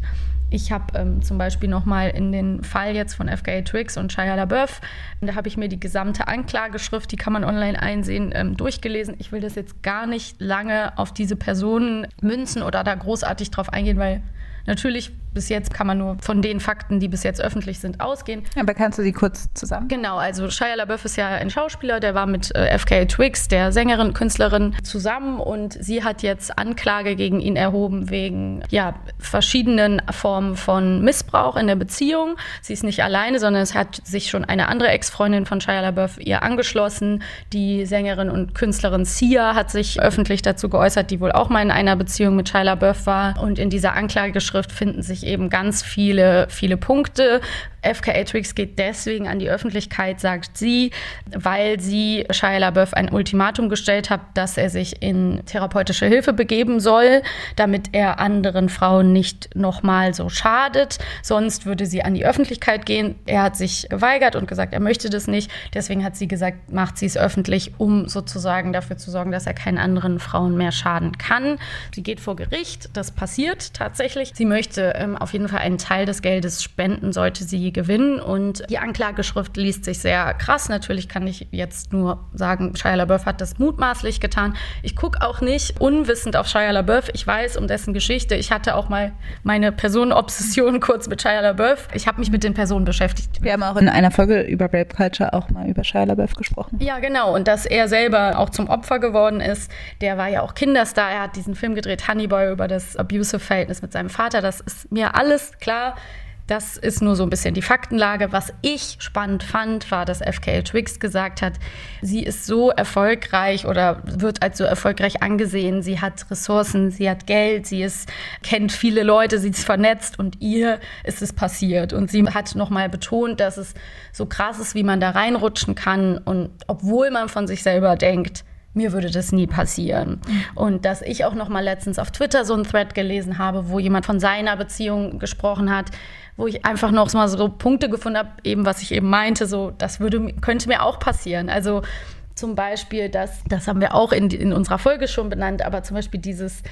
Speaker 2: Ich habe ähm, zum Beispiel noch mal in den Fall jetzt von FKA Twix und Shia LaBeouf, da habe ich mir die gesamte Anklageschrift, die kann man online einsehen, ähm, durchgelesen. Ich will das jetzt gar nicht lange auf diese Personen münzen oder da großartig drauf eingehen, weil natürlich bis jetzt kann man nur von den Fakten, die bis jetzt öffentlich sind, ausgehen.
Speaker 1: Aber kannst du die kurz zusammen?
Speaker 2: Genau, also Shia LaBeouf ist ja ein Schauspieler, der war mit äh, FKA Twix, der Sängerin, Künstlerin, zusammen und sie hat jetzt Anklage gegen ihn erhoben wegen ja, verschiedenen Formen von Missbrauch in der Beziehung. Sie ist nicht alleine, sondern es hat sich schon eine andere Ex-Freundin von Shia LaBeouf ihr angeschlossen. Die Sängerin und Künstlerin Sia hat sich öffentlich dazu geäußert, die wohl auch mal in einer Beziehung mit Shia LaBeouf war. Und in dieser Anklageschrift finden sich eben ganz viele, viele Punkte. FKA Twix geht deswegen an die Öffentlichkeit, sagt sie, weil sie Shia LaBeouf ein Ultimatum gestellt hat, dass er sich in therapeutische Hilfe begeben soll, damit er anderen Frauen nicht nochmal so schadet. Sonst würde sie an die Öffentlichkeit gehen. Er hat sich geweigert und gesagt, er möchte das nicht. Deswegen hat sie gesagt, macht sie es öffentlich, um sozusagen dafür zu sorgen, dass er keinen anderen Frauen mehr schaden kann. Sie geht vor Gericht. Das passiert tatsächlich. Sie möchte ähm, auf jeden Fall einen Teil des Geldes spenden, sollte sie gewinnen. Und die Anklageschrift liest sich sehr krass. Natürlich kann ich jetzt nur sagen, Shia LaBeouf hat das mutmaßlich getan. Ich gucke auch nicht unwissend auf Shia LaBeouf. Ich weiß um dessen Geschichte. Ich hatte auch mal meine Personenobsession kurz mit Shia LaBeouf. Ich habe mich mit den Personen beschäftigt.
Speaker 1: Wir haben auch in einer Folge über Rape Culture auch mal über Shia LaBeouf gesprochen.
Speaker 2: Ja, genau. Und dass er selber auch zum Opfer geworden ist. Der war ja auch Kinderstar. Er hat diesen Film gedreht, Honeyboy, über das abusive Verhältnis mit seinem Vater. Das ist mir alles klar. Das ist nur so ein bisschen die Faktenlage. Was ich spannend fand, war, dass FKA Twix gesagt hat, sie ist so erfolgreich oder wird als so erfolgreich angesehen. Sie hat Ressourcen, sie hat Geld, sie ist, kennt viele Leute, sie ist vernetzt und ihr ist es passiert. Und sie hat nochmal betont, dass es so krass ist, wie man da reinrutschen kann. Und obwohl man von sich selber denkt, mir würde das nie passieren. Und dass ich auch noch mal letztens auf Twitter so einen Thread gelesen habe, wo jemand von seiner Beziehung gesprochen hat, wo ich einfach noch mal so Punkte gefunden habe, eben was ich eben meinte, so das würde könnte mir auch passieren. Also zum Beispiel, das, das haben wir auch in, in unserer Folge schon benannt, aber zum Beispiel dieses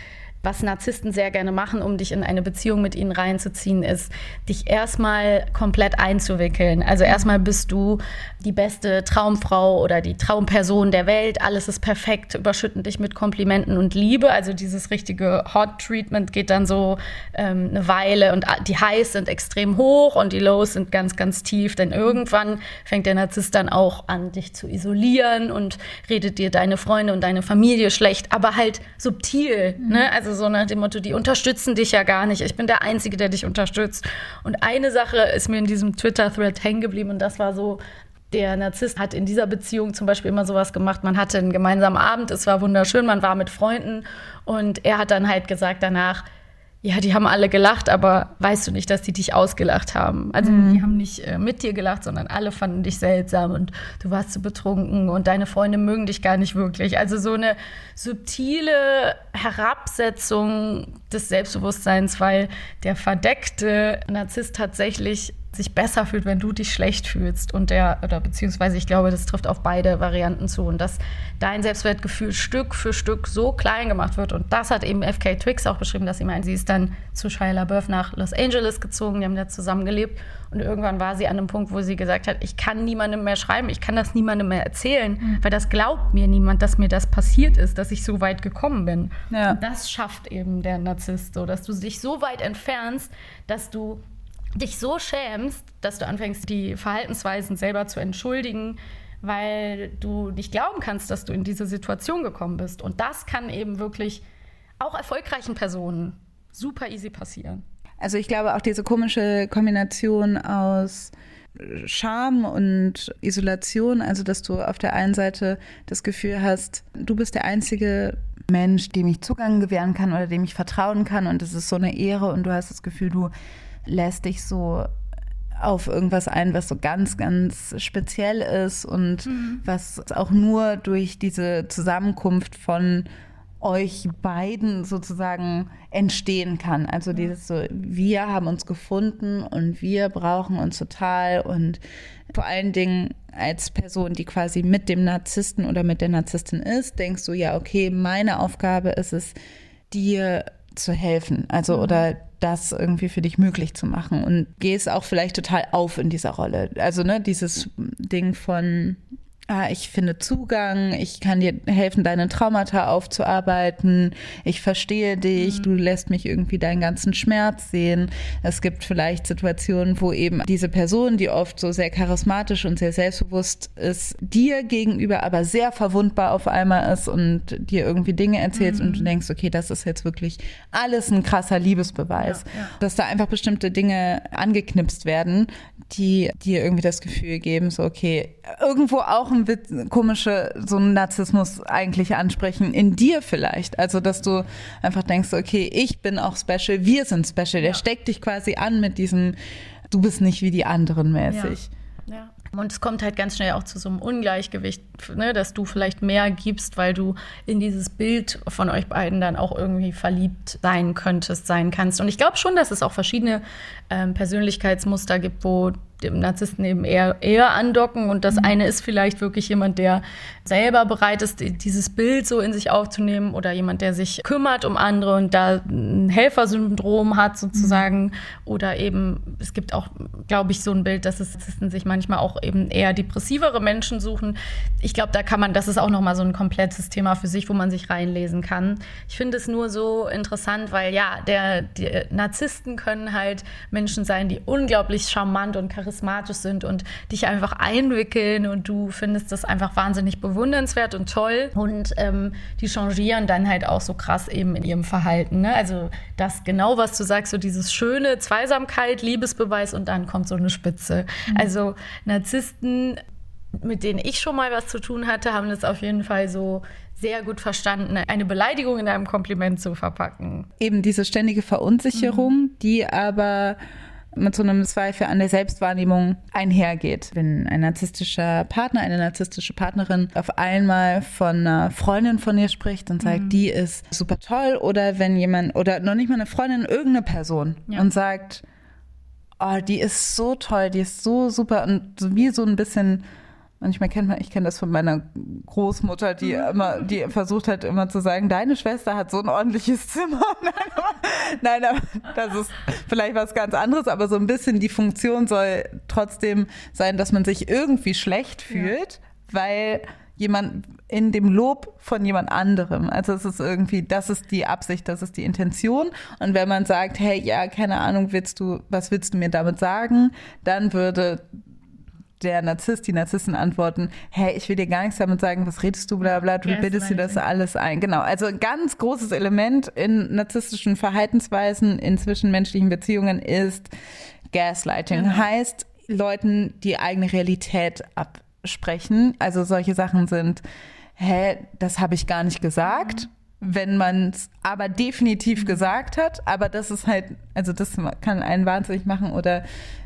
Speaker 2: was Narzissten sehr gerne machen, um dich in eine Beziehung mit ihnen reinzuziehen, ist, dich erstmal komplett einzuwickeln. Also erstmal bist du die beste Traumfrau oder die Traumperson der Welt, alles ist perfekt, überschütten dich mit Komplimenten und Liebe. Also dieses richtige Hot Treatment geht dann so ähm, eine Weile und die Highs sind extrem hoch und die Lows sind ganz, ganz tief. Denn irgendwann fängt der Narzisst dann auch an, dich zu isolieren und redet dir deine Freunde und deine Familie schlecht, aber halt subtil. Mhm. Ne? Also so nach dem Motto, die unterstützen dich ja gar nicht. Ich bin der Einzige, der dich unterstützt. Und eine Sache ist mir in diesem Twitter-Thread hängen geblieben und das war so, der Narzisst hat in dieser Beziehung zum Beispiel immer sowas gemacht. Man hatte einen gemeinsamen Abend, es war wunderschön, man war mit Freunden und er hat dann halt gesagt danach, ja, die haben alle gelacht, aber weißt du nicht, dass die dich ausgelacht haben? Also mhm. die haben nicht äh, mit dir gelacht, sondern alle fanden dich seltsam und du warst zu so betrunken und deine Freunde mögen dich gar nicht wirklich. Also so eine subtile Herabsetzung des Selbstbewusstseins, weil der verdeckte Narzisst tatsächlich sich besser fühlt, wenn du dich schlecht fühlst und der, oder beziehungsweise ich glaube, das trifft auf beide Varianten zu und dass dein Selbstwertgefühl Stück für Stück so klein gemacht wird und das hat eben FK Twix auch beschrieben, dass sie meint, sie ist dann zu Shia LaBeouf nach Los Angeles gezogen, die haben da zusammengelebt und irgendwann war sie an einem Punkt, wo sie gesagt hat, ich kann niemandem mehr schreiben, ich kann das niemandem mehr erzählen, mhm. weil das glaubt mir niemand, dass mir das passiert ist, dass ich so weit gekommen bin. Ja. Und das schafft eben der Narzisst so, dass du dich so weit entfernst, dass du dich so schämst, dass du anfängst, die Verhaltensweisen selber zu entschuldigen, weil du nicht glauben kannst, dass du in diese Situation gekommen bist. Und das kann eben wirklich auch erfolgreichen Personen super easy passieren.
Speaker 1: Also ich glaube auch diese komische Kombination aus Scham und Isolation, also dass du auf der einen Seite das Gefühl hast, du bist der einzige Mensch, dem ich Zugang gewähren kann oder dem ich vertrauen kann und es ist so eine Ehre und du hast das Gefühl, du lässt dich so auf irgendwas ein, was so ganz, ganz speziell ist und mhm. was auch nur durch diese Zusammenkunft von euch beiden sozusagen entstehen kann. Also dieses so, wir haben uns gefunden und wir brauchen uns total und vor allen Dingen als Person, die quasi mit dem Narzissten oder mit der Narzisstin ist, denkst du ja, okay, meine Aufgabe ist es, dir zu helfen. Also mhm. oder das irgendwie für dich möglich zu machen und gehst auch vielleicht total auf in dieser Rolle. Also ne, dieses Ding von ah, ich finde Zugang, ich kann dir helfen, deine Traumata aufzuarbeiten, ich verstehe dich, mhm. du lässt mich irgendwie deinen ganzen Schmerz sehen. Es gibt vielleicht Situationen, wo eben diese Person, die oft so sehr charismatisch und sehr selbstbewusst ist, dir gegenüber aber sehr verwundbar auf einmal ist und dir irgendwie Dinge erzählt mhm. und du denkst, okay, das ist jetzt wirklich alles ein krasser Liebesbeweis. Ja, ja. Dass da einfach bestimmte Dinge angeknipst werden, die dir irgendwie das Gefühl geben, so okay, irgendwo auch ein Witz, komische, so einen Narzissmus eigentlich ansprechen, in dir vielleicht. Also, dass du einfach denkst, okay, ich bin auch special, wir sind special. Der ja. steckt dich quasi an mit diesem, du bist nicht wie die anderen mäßig.
Speaker 2: Ja. ja. Und es kommt halt ganz schnell auch zu so einem Ungleichgewicht, ne, dass du vielleicht mehr gibst, weil du in dieses Bild von euch beiden dann auch irgendwie verliebt sein könntest, sein kannst. Und ich glaube schon, dass es auch verschiedene ähm, Persönlichkeitsmuster gibt, wo dem Narzissten eben eher, eher andocken. Und das mhm. eine ist vielleicht wirklich jemand, der selber bereit ist, dieses Bild so in sich aufzunehmen oder jemand, der sich kümmert um andere und da ein Helfersyndrom hat sozusagen. Mhm. Oder eben, es gibt auch, glaube ich, so ein Bild, dass Narzissten sich manchmal auch eben eher depressivere Menschen suchen. Ich glaube, da kann man, das ist auch nochmal so ein komplettes Thema für sich, wo man sich reinlesen kann. Ich finde es nur so interessant, weil ja, der, die Narzissten können halt Menschen sein, die unglaublich charmant und charismatisch charismatisch sind und dich einfach einwickeln und du findest das einfach wahnsinnig bewundernswert und toll. Und ähm, die changieren dann halt auch so krass eben in ihrem Verhalten. Ne? Also das genau, was du sagst, so dieses schöne Zweisamkeit, Liebesbeweis und dann kommt so eine Spitze. Mhm. Also Narzissten mit denen ich schon mal was zu tun hatte, haben das auf jeden Fall so sehr gut verstanden, eine Beleidigung in einem Kompliment zu verpacken.
Speaker 1: Eben diese ständige Verunsicherung, mhm. die aber mit so einem Zweifel an der Selbstwahrnehmung einhergeht. Wenn ein narzisstischer Partner, eine narzisstische Partnerin auf einmal von einer Freundin von ihr spricht und sagt, mhm. die ist super toll, oder wenn jemand, oder noch nicht mal eine Freundin, irgendeine Person ja. und sagt, oh, die ist so toll, die ist so super und wie so ein bisschen Manchmal kennt man, ich kenne das von meiner Großmutter, die mhm. immer, die versucht hat immer zu sagen, deine Schwester hat so ein ordentliches Zimmer. Nein, aber das ist vielleicht was ganz anderes, aber so ein bisschen die Funktion soll trotzdem sein, dass man sich irgendwie schlecht fühlt, ja. weil jemand in dem Lob von jemand anderem. Also es ist irgendwie, das ist die Absicht, das ist die Intention. Und wenn man sagt, hey, ja, keine Ahnung, willst du, was willst du mir damit sagen? Dann würde der Narzisst, die Narzissten antworten, hey, ich will dir gar nichts damit sagen, was redest du, bla bla, du yes, bildest dir das alles ein. Genau, also ein ganz großes Element in narzisstischen Verhaltensweisen in zwischenmenschlichen Beziehungen ist Gaslighting. Genau. Heißt, Leuten die eigene Realität absprechen. Also solche Sachen sind, hä, das habe ich gar nicht gesagt. Mhm wenn man es aber definitiv gesagt hat, aber das ist halt, also das kann einen wahnsinnig machen oder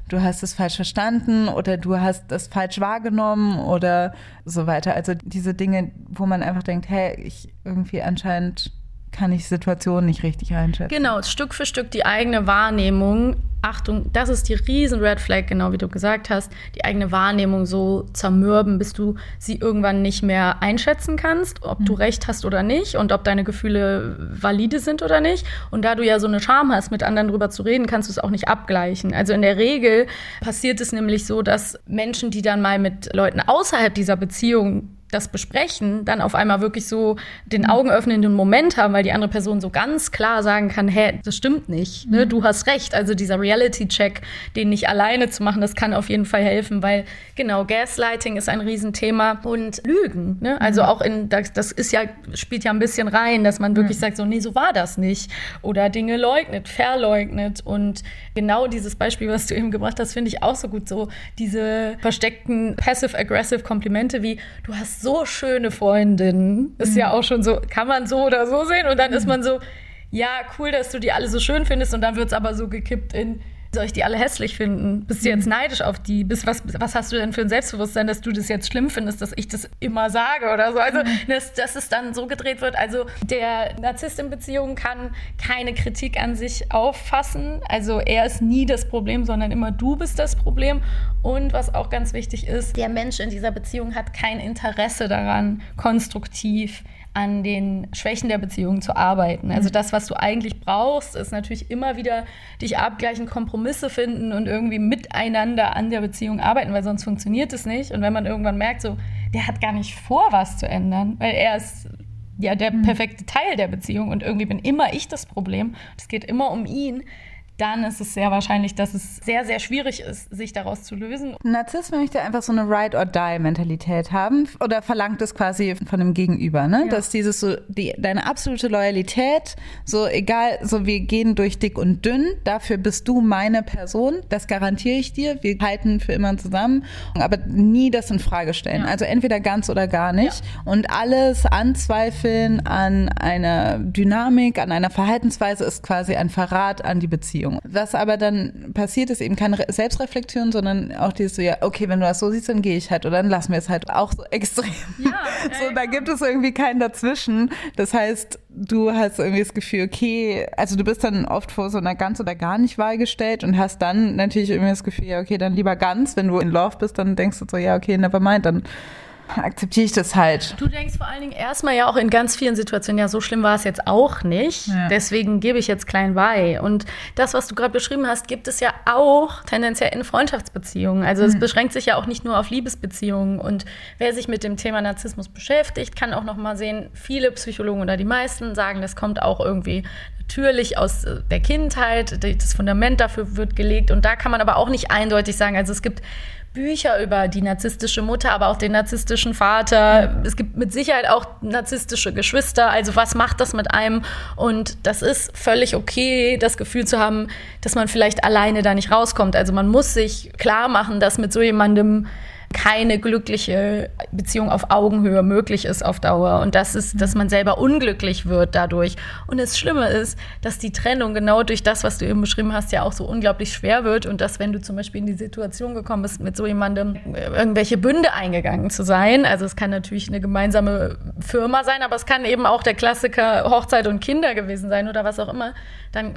Speaker 1: du hast es falsch verstanden oder du hast es falsch wahrgenommen oder so weiter. Also diese Dinge, wo man einfach denkt, hey, ich irgendwie anscheinend kann ich Situationen nicht richtig einschätzen.
Speaker 2: Genau, Stück für Stück die eigene Wahrnehmung. Achtung, das ist die riesen Red Flag, genau wie du gesagt hast, die eigene Wahrnehmung so zermürben, bis du sie irgendwann nicht mehr einschätzen kannst, ob mhm. du recht hast oder nicht und ob deine Gefühle valide sind oder nicht. Und da du ja so eine Scham hast, mit anderen drüber zu reden, kannst du es auch nicht abgleichen. Also in der Regel passiert es nämlich so, dass Menschen, die dann mal mit Leuten außerhalb dieser Beziehung das besprechen, dann auf einmal wirklich so den augenöffnenden Moment haben, weil die andere Person so ganz klar sagen kann, hä, das stimmt nicht, ne? Mhm. du hast recht. Also dieser Reality-Check, den nicht alleine zu machen, das kann auf jeden Fall helfen, weil genau, Gaslighting ist ein Riesenthema und Lügen. Ne? Also mhm. auch in, das, das ist ja, spielt ja ein bisschen rein, dass man wirklich mhm. sagt, so, nee, so war das nicht. Oder Dinge leugnet, verleugnet. Und genau dieses Beispiel, was du eben gebracht hast, finde ich auch so gut. So diese versteckten passive-aggressive Komplimente wie, du hast so schöne Freundinnen. Ist mhm. ja auch schon so, kann man so oder so sehen. Und dann mhm. ist man so, ja, cool, dass du die alle so schön findest. Und dann wird es aber so gekippt in, soll ich die alle hässlich finden? Bist du jetzt mhm. neidisch auf die? Bist, was, was hast du denn für ein Selbstbewusstsein, dass du das jetzt schlimm findest, dass ich das immer sage oder so? Also, mhm. dass, dass es dann so gedreht wird. Also, der Narzisst in Beziehungen kann keine Kritik an sich auffassen. Also, er ist nie das Problem, sondern immer du bist das Problem. Und was auch ganz wichtig ist, der Mensch in dieser Beziehung hat kein Interesse daran, konstruktiv an den Schwächen der Beziehung zu arbeiten. Also mhm. das, was du eigentlich brauchst, ist natürlich immer wieder dich abgleichen, Kompromisse finden und irgendwie miteinander an der Beziehung arbeiten, weil sonst funktioniert es nicht. Und wenn man irgendwann merkt, so, der hat gar nicht vor, was zu ändern, weil er ist ja der mhm. perfekte Teil der Beziehung und irgendwie bin immer ich das Problem. Es geht immer um ihn dann ist es sehr wahrscheinlich, dass es sehr, sehr schwierig ist, sich daraus zu lösen.
Speaker 1: Narzisst möchte einfach so eine Ride-or-Die-Mentalität haben oder verlangt es quasi von dem Gegenüber, ne? Ja. Dass dieses so, die, deine absolute Loyalität, so egal, so wir gehen durch dick und dünn, dafür bist du meine Person, das garantiere ich dir, wir halten für immer zusammen, aber nie das in Frage stellen. Ja. Also entweder ganz oder gar nicht ja. und alles anzweifeln an einer Dynamik, an einer Verhaltensweise ist quasi ein Verrat an die Beziehung. Beziehung. Was aber dann passiert, ist eben keine Selbstreflexion, sondern auch dieses so, ja, okay, wenn du das so siehst, dann gehe ich halt oder dann lassen wir es halt auch so extrem. Ja, so, da gibt es irgendwie keinen dazwischen. Das heißt, du hast irgendwie das Gefühl, okay, also du bist dann oft vor so einer ganz oder gar nicht Wahl gestellt und hast dann natürlich irgendwie das Gefühl, ja, okay, dann lieber ganz. Wenn du in Love bist, dann denkst du so, ja, okay, never mind, dann akzeptiere ich das halt.
Speaker 2: Du denkst vor allen Dingen erstmal ja auch in ganz vielen Situationen, ja, so schlimm war es jetzt auch nicht. Ja. Deswegen gebe ich jetzt klein bei. Und das, was du gerade beschrieben hast, gibt es ja auch tendenziell in Freundschaftsbeziehungen. Also es mhm. beschränkt sich ja auch nicht nur auf Liebesbeziehungen. Und wer sich mit dem Thema Narzissmus beschäftigt, kann auch noch mal sehen, viele Psychologen oder die meisten sagen, das kommt auch irgendwie natürlich aus äh, der Kindheit, das Fundament dafür wird gelegt und da kann man aber auch nicht eindeutig sagen, also es gibt Bücher über die narzisstische Mutter, aber auch den narzisstischen Vater. Es gibt mit Sicherheit auch narzisstische Geschwister. Also was macht das mit einem? Und das ist völlig okay, das Gefühl zu haben, dass man vielleicht alleine da nicht rauskommt. Also man muss sich klar machen, dass mit so jemandem keine glückliche Beziehung auf Augenhöhe möglich ist auf Dauer. Und das ist, dass man selber unglücklich wird dadurch. Und das Schlimme ist, dass die Trennung genau durch das, was du eben beschrieben hast, ja auch so unglaublich schwer wird. Und dass, wenn du zum Beispiel in die Situation gekommen bist, mit so jemandem äh, irgendwelche Bünde eingegangen zu sein, also es kann natürlich eine gemeinsame Firma sein, aber es kann eben auch der Klassiker Hochzeit und Kinder gewesen sein oder was auch immer, dann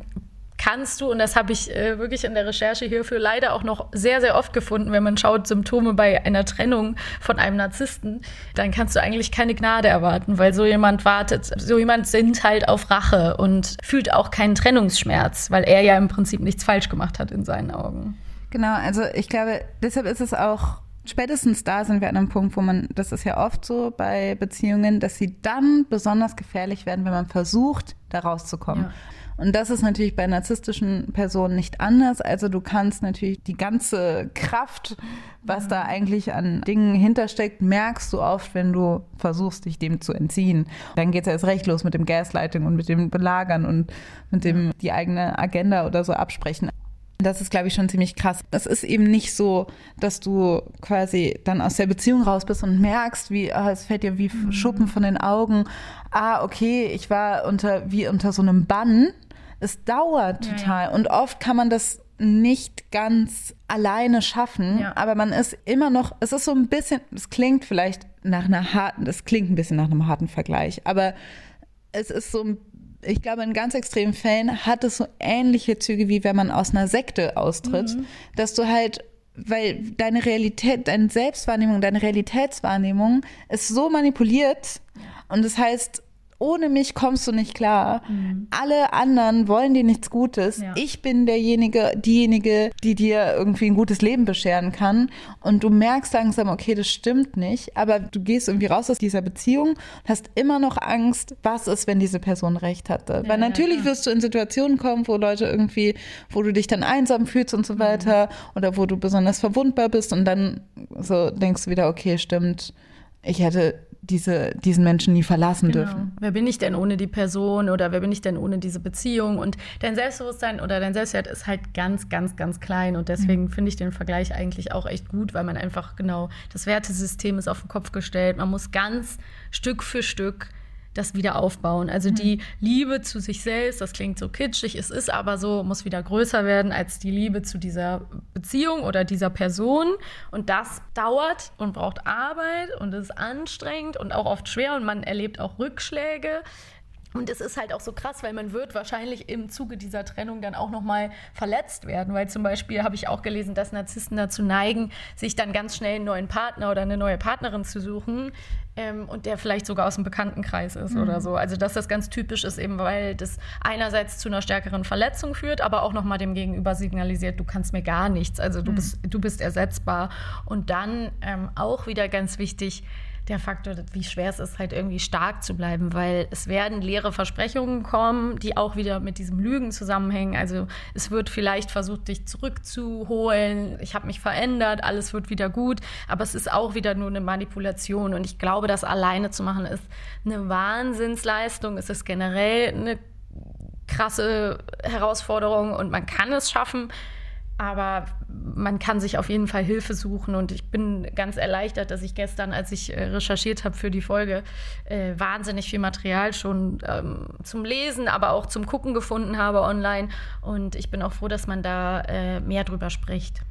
Speaker 2: kannst du, und das habe ich äh, wirklich in der Recherche hierfür leider auch noch sehr, sehr oft gefunden, wenn man schaut Symptome bei einer Trennung von einem Narzissten, dann kannst du eigentlich keine Gnade erwarten, weil so jemand wartet, so jemand sinnt halt auf Rache und fühlt auch keinen Trennungsschmerz, weil er ja im Prinzip nichts falsch gemacht hat in seinen Augen.
Speaker 1: Genau, also ich glaube, deshalb ist es auch spätestens da sind wir an einem Punkt, wo man, das ist ja oft so bei Beziehungen, dass sie dann besonders gefährlich werden, wenn man versucht, da rauszukommen. Ja. Und das ist natürlich bei narzisstischen Personen nicht anders. Also du kannst natürlich die ganze Kraft, was da eigentlich an Dingen hintersteckt, merkst du oft, wenn du versuchst, dich dem zu entziehen. Dann geht es erst recht los mit dem Gaslighting und mit dem Belagern und mit dem die eigene Agenda oder so absprechen. Das ist, glaube ich, schon ziemlich krass. Es ist eben nicht so, dass du quasi dann aus der Beziehung raus bist und merkst, wie, ah, es fällt dir wie Schuppen von den Augen. Ah, okay, ich war unter, wie unter so einem Bann es dauert total. Ja. Und oft kann man das nicht ganz alleine schaffen, ja. aber man ist immer noch, es ist so ein bisschen, es klingt vielleicht nach einer harten, es klingt ein bisschen nach einem harten Vergleich, aber es ist so, ich glaube, in ganz extremen Fällen hat es so ähnliche Züge, wie wenn man aus einer Sekte austritt, mhm. dass du halt weil deine Realität, deine Selbstwahrnehmung, deine Realitätswahrnehmung ist so manipuliert und das heißt, ohne mich kommst du nicht klar. Mhm. Alle anderen wollen dir nichts Gutes. Ja. Ich bin derjenige, diejenige, die dir irgendwie ein gutes Leben bescheren kann. Und du merkst langsam, okay, das stimmt nicht. Aber du gehst irgendwie raus aus dieser Beziehung und hast immer noch Angst, was ist, wenn diese Person recht hatte. Ja, Weil natürlich ja, wirst du in Situationen kommen, wo Leute irgendwie, wo du dich dann einsam fühlst und so mhm. weiter. Mhm. Oder wo du besonders verwundbar bist und dann so denkst du wieder, okay, stimmt. Ich hätte diese, diesen Menschen nie verlassen genau. dürfen.
Speaker 2: Wer bin ich denn ohne die Person oder wer bin ich denn ohne diese Beziehung? Und dein Selbstbewusstsein oder dein Selbstwert ist halt ganz, ganz, ganz klein. Und deswegen mhm. finde ich den Vergleich eigentlich auch echt gut, weil man einfach genau, das Wertesystem ist auf den Kopf gestellt. Man muss ganz Stück für Stück das wieder aufbauen. Also mhm. die Liebe zu sich selbst, das klingt so kitschig, es ist aber so, muss wieder größer werden als die Liebe zu dieser Beziehung oder dieser Person. Und das dauert und braucht Arbeit und ist anstrengend und auch oft schwer und man erlebt auch Rückschläge. Und es ist halt auch so krass, weil man wird wahrscheinlich im Zuge dieser Trennung dann auch nochmal verletzt werden. Weil zum Beispiel habe ich auch gelesen, dass Narzissten dazu neigen, sich dann ganz schnell einen neuen Partner oder eine neue Partnerin zu suchen. Ähm, und der vielleicht sogar aus dem Bekanntenkreis ist mhm. oder so. Also dass das ganz typisch ist, eben weil das einerseits zu einer stärkeren Verletzung führt, aber auch nochmal dem Gegenüber signalisiert, du kannst mir gar nichts. Also du, mhm. bist, du bist ersetzbar. Und dann ähm, auch wieder ganz wichtig, der Faktor, wie schwer es ist, halt irgendwie stark zu bleiben, weil es werden leere Versprechungen kommen, die auch wieder mit diesem Lügen zusammenhängen. Also es wird vielleicht versucht, dich zurückzuholen. Ich habe mich verändert, alles wird wieder gut, aber es ist auch wieder nur eine Manipulation. Und ich glaube, das alleine zu machen ist eine Wahnsinnsleistung. Es ist generell eine krasse Herausforderung und man kann es schaffen. Aber man kann sich auf jeden Fall Hilfe suchen und ich bin ganz erleichtert, dass ich gestern, als ich äh, recherchiert habe für die Folge, äh, wahnsinnig viel Material schon ähm, zum Lesen, aber auch zum Gucken gefunden habe online und ich bin auch froh, dass man da äh, mehr drüber spricht.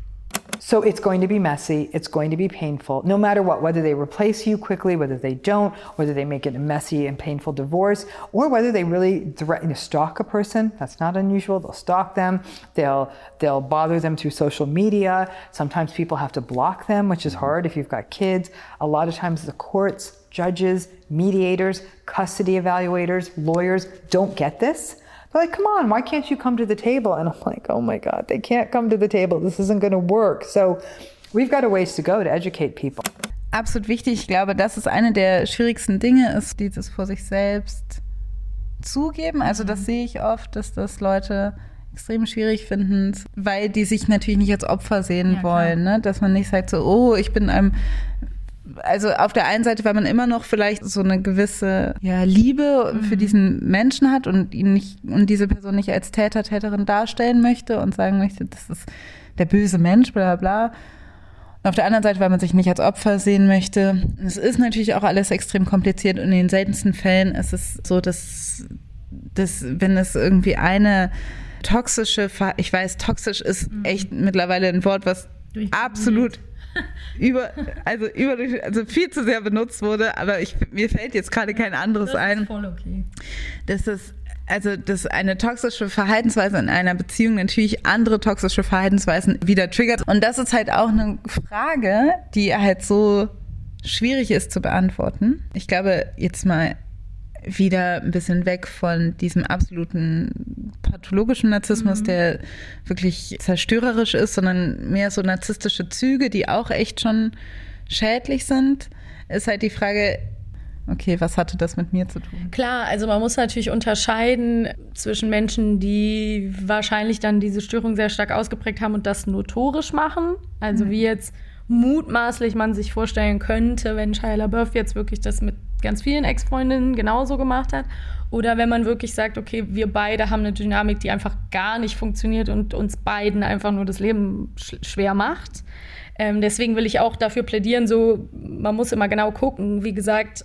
Speaker 7: So it's going to be messy, it's going to be painful, no matter what, whether they replace you quickly, whether they don't, whether they make it a messy and painful divorce, or whether they really threaten to stalk a person. That's not unusual. They'll stalk them, they'll they'll bother them through social media. Sometimes people have to block them, which is hard if you've got kids. A lot of times the courts, judges, mediators, custody evaluators, lawyers don't get this. They're like, come on, why can't you come to the table? And I'm like, oh my God, they can't come to the table. This isn't going to work. So we've got a ways to go to educate people.
Speaker 1: Absolut wichtig. Ich glaube, das ist eine der schwierigsten Dinge, ist dieses vor sich selbst zugeben. Also das sehe ich oft, dass das Leute extrem schwierig finden, weil die sich natürlich nicht als Opfer sehen
Speaker 2: Ja,
Speaker 1: wollen. Ne? Dass man nicht sagt so, oh, ich bin einem also auf der einen Seite, weil man immer noch vielleicht so eine gewisse ja, Liebe für diesen Menschen hat und ihn nicht und diese Person nicht als Täter, Täterin darstellen möchte und sagen möchte, das ist der böse Mensch, bla bla. Und auf der anderen Seite, weil man sich nicht als Opfer sehen möchte. Es ist natürlich auch alles extrem kompliziert und in den seltensten Fällen ist es so, dass, dass wenn es irgendwie eine toxische, ich weiß, toxisch ist echt mittlerweile ein Wort, was absolut über, also über, also viel zu sehr benutzt wurde, aber ich, mir fällt jetzt gerade kein anderes ein.
Speaker 2: voll okay.
Speaker 1: dass es also dass eine toxische Verhaltensweise in einer Beziehung natürlich andere toxische Verhaltensweisen wieder triggert. Und das ist halt auch eine Frage, die halt so schwierig ist zu beantworten. Ich glaube, jetzt mal wieder ein bisschen weg von diesem absoluten pathologischen Narzissmus, der wirklich zerstörerisch ist, sondern mehr so narzisstische Züge, die auch echt schon schädlich sind, ist halt die Frage, okay, was hatte das mit mir zu tun?
Speaker 2: Klar, also man muss natürlich unterscheiden zwischen Menschen, die wahrscheinlich dann diese Störung sehr stark ausgeprägt haben und das notorisch machen. Also wie jetzt mutmaßlich man sich vorstellen könnte, wenn Shia LaBeouf jetzt wirklich das mit ganz vielen Ex-Freundinnen genauso gemacht hat. Oder wenn man wirklich sagt, okay, wir beide haben eine Dynamik, die einfach gar nicht funktioniert und uns beiden einfach nur das Leben sch schwer macht. Ähm, deswegen will ich auch dafür plädieren, so, man muss immer genau gucken. Wie gesagt,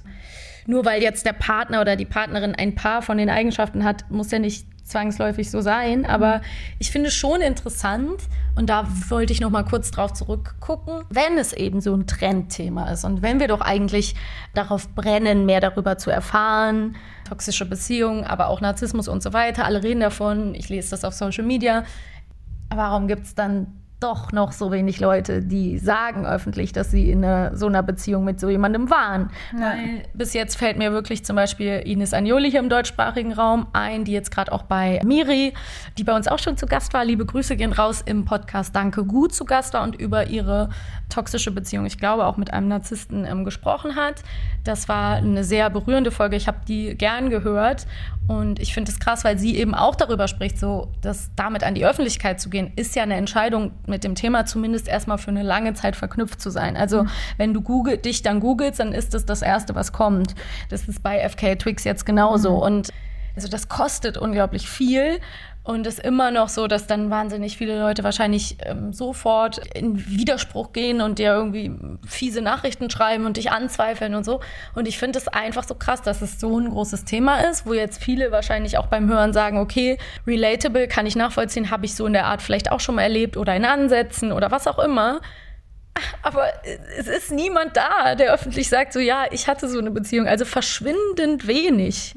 Speaker 2: nur weil jetzt der Partner oder die Partnerin ein paar von den Eigenschaften hat, muss ja nicht zwangsläufig so sein. Aber ich finde es schon interessant, und da wollte ich noch mal kurz drauf zurückgucken, wenn es eben so ein Trendthema ist und wenn wir doch eigentlich darauf brennen, mehr darüber zu erfahren, toxische Beziehungen, aber auch Narzissmus und so weiter, alle reden davon, ich lese das auf Social Media. Warum gibt es dann doch noch so wenig Leute, die sagen öffentlich, dass sie in einer, so einer Beziehung mit so jemandem waren. Weil bis jetzt fällt mir wirklich zum Beispiel Ines Agnoli hier im deutschsprachigen Raum ein, die jetzt gerade auch bei Miri, die bei uns auch schon zu Gast war, liebe Grüße gehen raus im Podcast Danke Gut zu Gast war und über ihre toxische Beziehung, ich glaube auch mit einem Narzissten ähm, gesprochen hat. Das war eine sehr berührende Folge. Ich habe die gern gehört und ich finde es krass, weil sie eben auch darüber spricht, so dass damit an die Öffentlichkeit zu gehen, ist ja eine Entscheidung, mit dem Thema zumindest erstmal für eine lange Zeit verknüpft zu sein. Also wenn du Google, dich dann googelst, dann ist das das Erste, was kommt. Das ist bei FK Twix jetzt genauso. Und also das kostet unglaublich viel. Und es ist immer noch so, dass dann wahnsinnig viele Leute wahrscheinlich ähm, sofort in Widerspruch gehen und dir irgendwie fiese Nachrichten schreiben und dich anzweifeln und so. Und ich finde es einfach so krass, dass es so ein großes Thema ist, wo jetzt viele wahrscheinlich auch beim Hören sagen, okay, relatable kann ich nachvollziehen, habe ich so in der Art vielleicht auch schon mal erlebt oder in Ansätzen oder was auch immer. Aber es ist niemand da, der öffentlich sagt, so ja, ich hatte so eine Beziehung. Also verschwindend wenig.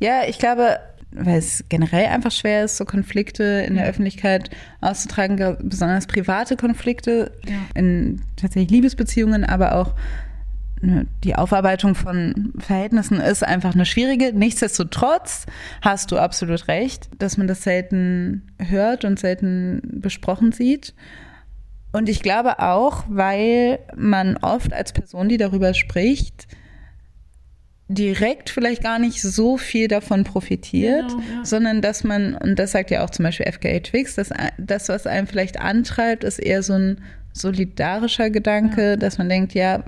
Speaker 1: Ja, ich glaube, weil es generell einfach schwer ist, so Konflikte in der Öffentlichkeit auszutragen, ge- besonders private Konflikte in tatsächlich Liebesbeziehungen, aber auch ne, die Aufarbeitung von Verhältnissen ist einfach eine schwierige. Nichtsdestotrotz hast du absolut recht, dass man das selten hört und selten besprochen sieht. Und ich glaube auch, weil man oft als Person, die darüber spricht, direkt vielleicht gar nicht so viel davon profitiert, sondern dass man, und das sagt ja auch zum Beispiel FKA Twix, dass das, was einem vielleicht antreibt, ist eher so ein solidarischer Gedanke, dass man denkt, ja,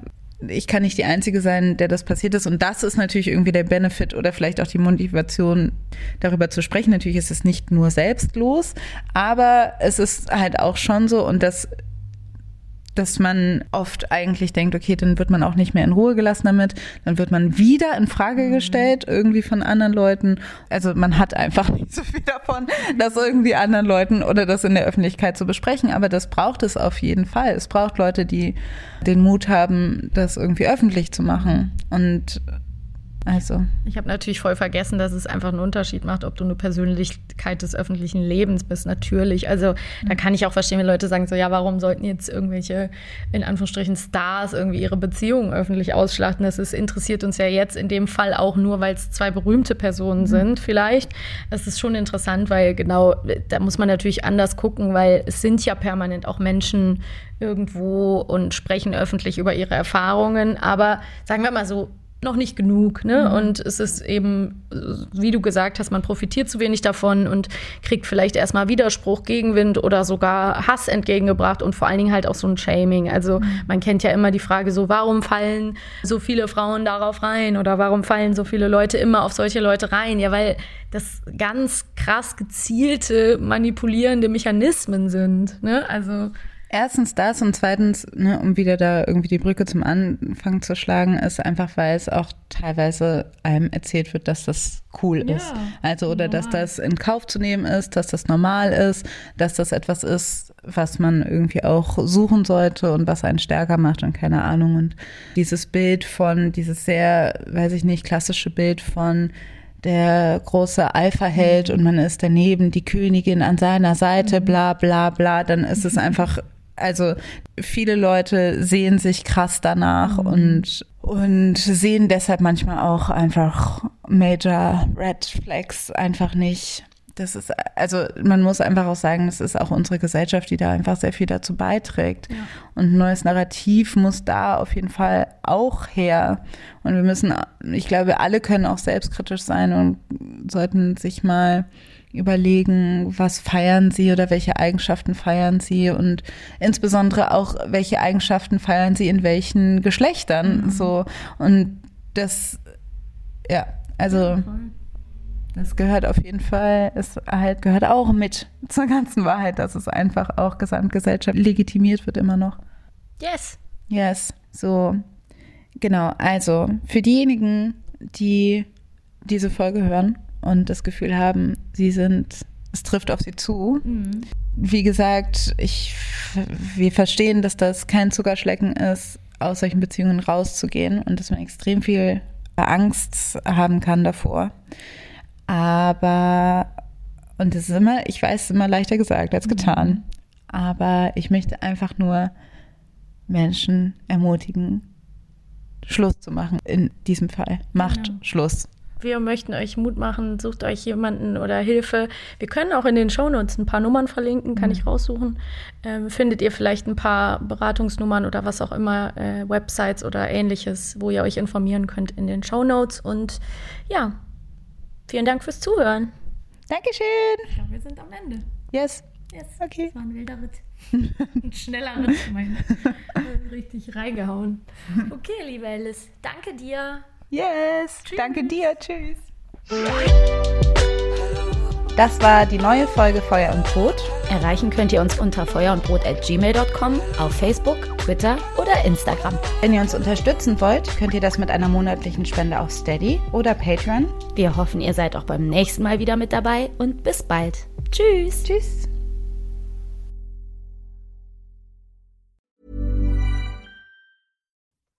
Speaker 1: ich kann nicht die Einzige sein, der das passiert ist. Und das ist natürlich irgendwie der Benefit oder vielleicht auch die Motivation, darüber zu sprechen. Natürlich ist es nicht nur selbstlos, aber es ist halt auch schon so, und das dass man oft eigentlich denkt, okay, dann wird man auch nicht mehr in Ruhe gelassen damit, dann wird man wieder in Frage gestellt, irgendwie von anderen Leuten. Also man hat einfach nicht so viel davon, das irgendwie anderen Leuten oder das in der Öffentlichkeit zu besprechen, aber das braucht es auf jeden Fall. Es braucht Leute, die den Mut haben, das irgendwie öffentlich zu machen. Und also.
Speaker 2: Ich habe natürlich voll vergessen, dass es einfach einen Unterschied macht, ob du eine Persönlichkeit des öffentlichen Lebens bist. Natürlich. Also da kann ich auch verstehen, wenn Leute sagen so, ja, warum sollten jetzt irgendwelche in Anführungsstrichen Stars irgendwie ihre Beziehungen öffentlich ausschlachten? Das ist, interessiert uns ja jetzt in dem Fall auch nur, weil es zwei berühmte Personen sind. Vielleicht. Es ist schon interessant, weil genau da muss man natürlich anders gucken, weil es sind ja permanent auch Menschen irgendwo und sprechen öffentlich über ihre Erfahrungen. Aber sagen wir mal so, noch nicht genug. Ne? Mhm. Und es ist eben, wie du gesagt hast, man profitiert zu wenig davon und kriegt vielleicht erstmal Widerspruch, Gegenwind oder sogar Hass entgegengebracht und vor allen Dingen halt auch so ein Shaming. Also mhm. man kennt ja immer die Frage so, warum fallen so viele Frauen darauf rein oder warum fallen so viele Leute immer auf solche Leute rein? Ja, weil das ganz krass gezielte, manipulierende Mechanismen sind. Ne? Also
Speaker 1: Erstens das und zweitens, ne, um wieder da irgendwie die Brücke zum Anfang zu schlagen, ist einfach, weil es auch teilweise einem erzählt wird, dass das cool ja, ist. Also oder normal. dass das in Kauf zu nehmen ist, dass das normal ist, dass das etwas ist, was man irgendwie auch suchen sollte und was einen stärker macht und keine Ahnung. Und dieses Bild von, dieses sehr, weiß ich nicht, klassische Bild von der große Alpha-Held mhm. und man ist daneben die Königin an seiner Seite, mhm. bla bla bla, dann ist es einfach also viele Leute sehen sich krass danach mhm. und, und sehen deshalb manchmal auch einfach Major Red Flags einfach nicht. Das ist, also man muss einfach auch sagen, es ist auch unsere Gesellschaft, die da einfach sehr viel dazu beiträgt. Ja. Und ein neues Narrativ muss da auf jeden Fall auch her. Und wir müssen, ich glaube, alle können auch selbstkritisch sein und sollten sich mal überlegen, was feiern sie oder welche Eigenschaften feiern sie und insbesondere auch, welche Eigenschaften feiern sie in welchen Geschlechtern. Mhm. So. Und das, ja, also. Das gehört auf jeden Fall, es halt gehört auch mit zur ganzen Wahrheit, dass es einfach auch Gesamtgesellschaft legitimiert wird immer noch.
Speaker 2: Yes.
Speaker 1: Yes. So, genau. Also, für diejenigen, die diese Folge hören und das Gefühl haben, sie sind, es trifft auf sie zu. Mhm. Wie gesagt, ich, wir verstehen, dass das kein Zuckerschlecken ist, aus solchen Beziehungen rauszugehen und dass man extrem viel Angst haben kann davor. Aber, und das ist immer, ich weiß, es ist immer leichter gesagt als getan. Mhm. Aber ich möchte einfach nur Menschen ermutigen, Schluss zu machen in diesem Fall. Macht genau. Schluss.
Speaker 2: Wir möchten euch Mut machen, sucht euch jemanden oder Hilfe. Wir können auch in den Shownotes ein paar Nummern verlinken, kann mhm. ich raussuchen. Ähm, findet ihr vielleicht ein paar Beratungsnummern oder was auch immer, äh, Websites oder ähnliches, wo ihr euch informieren könnt in den Shownotes. Und ja, vielen Dank fürs Zuhören.
Speaker 1: Dankeschön.
Speaker 2: Ich glaube, wir sind am Ende.
Speaker 1: Yes.
Speaker 2: Yes. Okay. Das war ein wilder Ritt. ein schneller Ritt. Mein, richtig reingehauen. Okay, liebe Alice, danke dir.
Speaker 1: Yes, Tschüss. danke dir. Tschüss. Das war die neue Folge Feuer und Brot.
Speaker 2: Erreichen könnt ihr uns unter feuerundbrot.gmail.com, auf Facebook, Twitter oder Instagram.
Speaker 1: Wenn ihr uns unterstützen wollt, könnt ihr das mit einer monatlichen Spende auf Steady oder Patreon.
Speaker 2: Wir hoffen, ihr seid auch beim nächsten Mal wieder mit dabei und bis bald. Tschüss.
Speaker 1: Tschüss.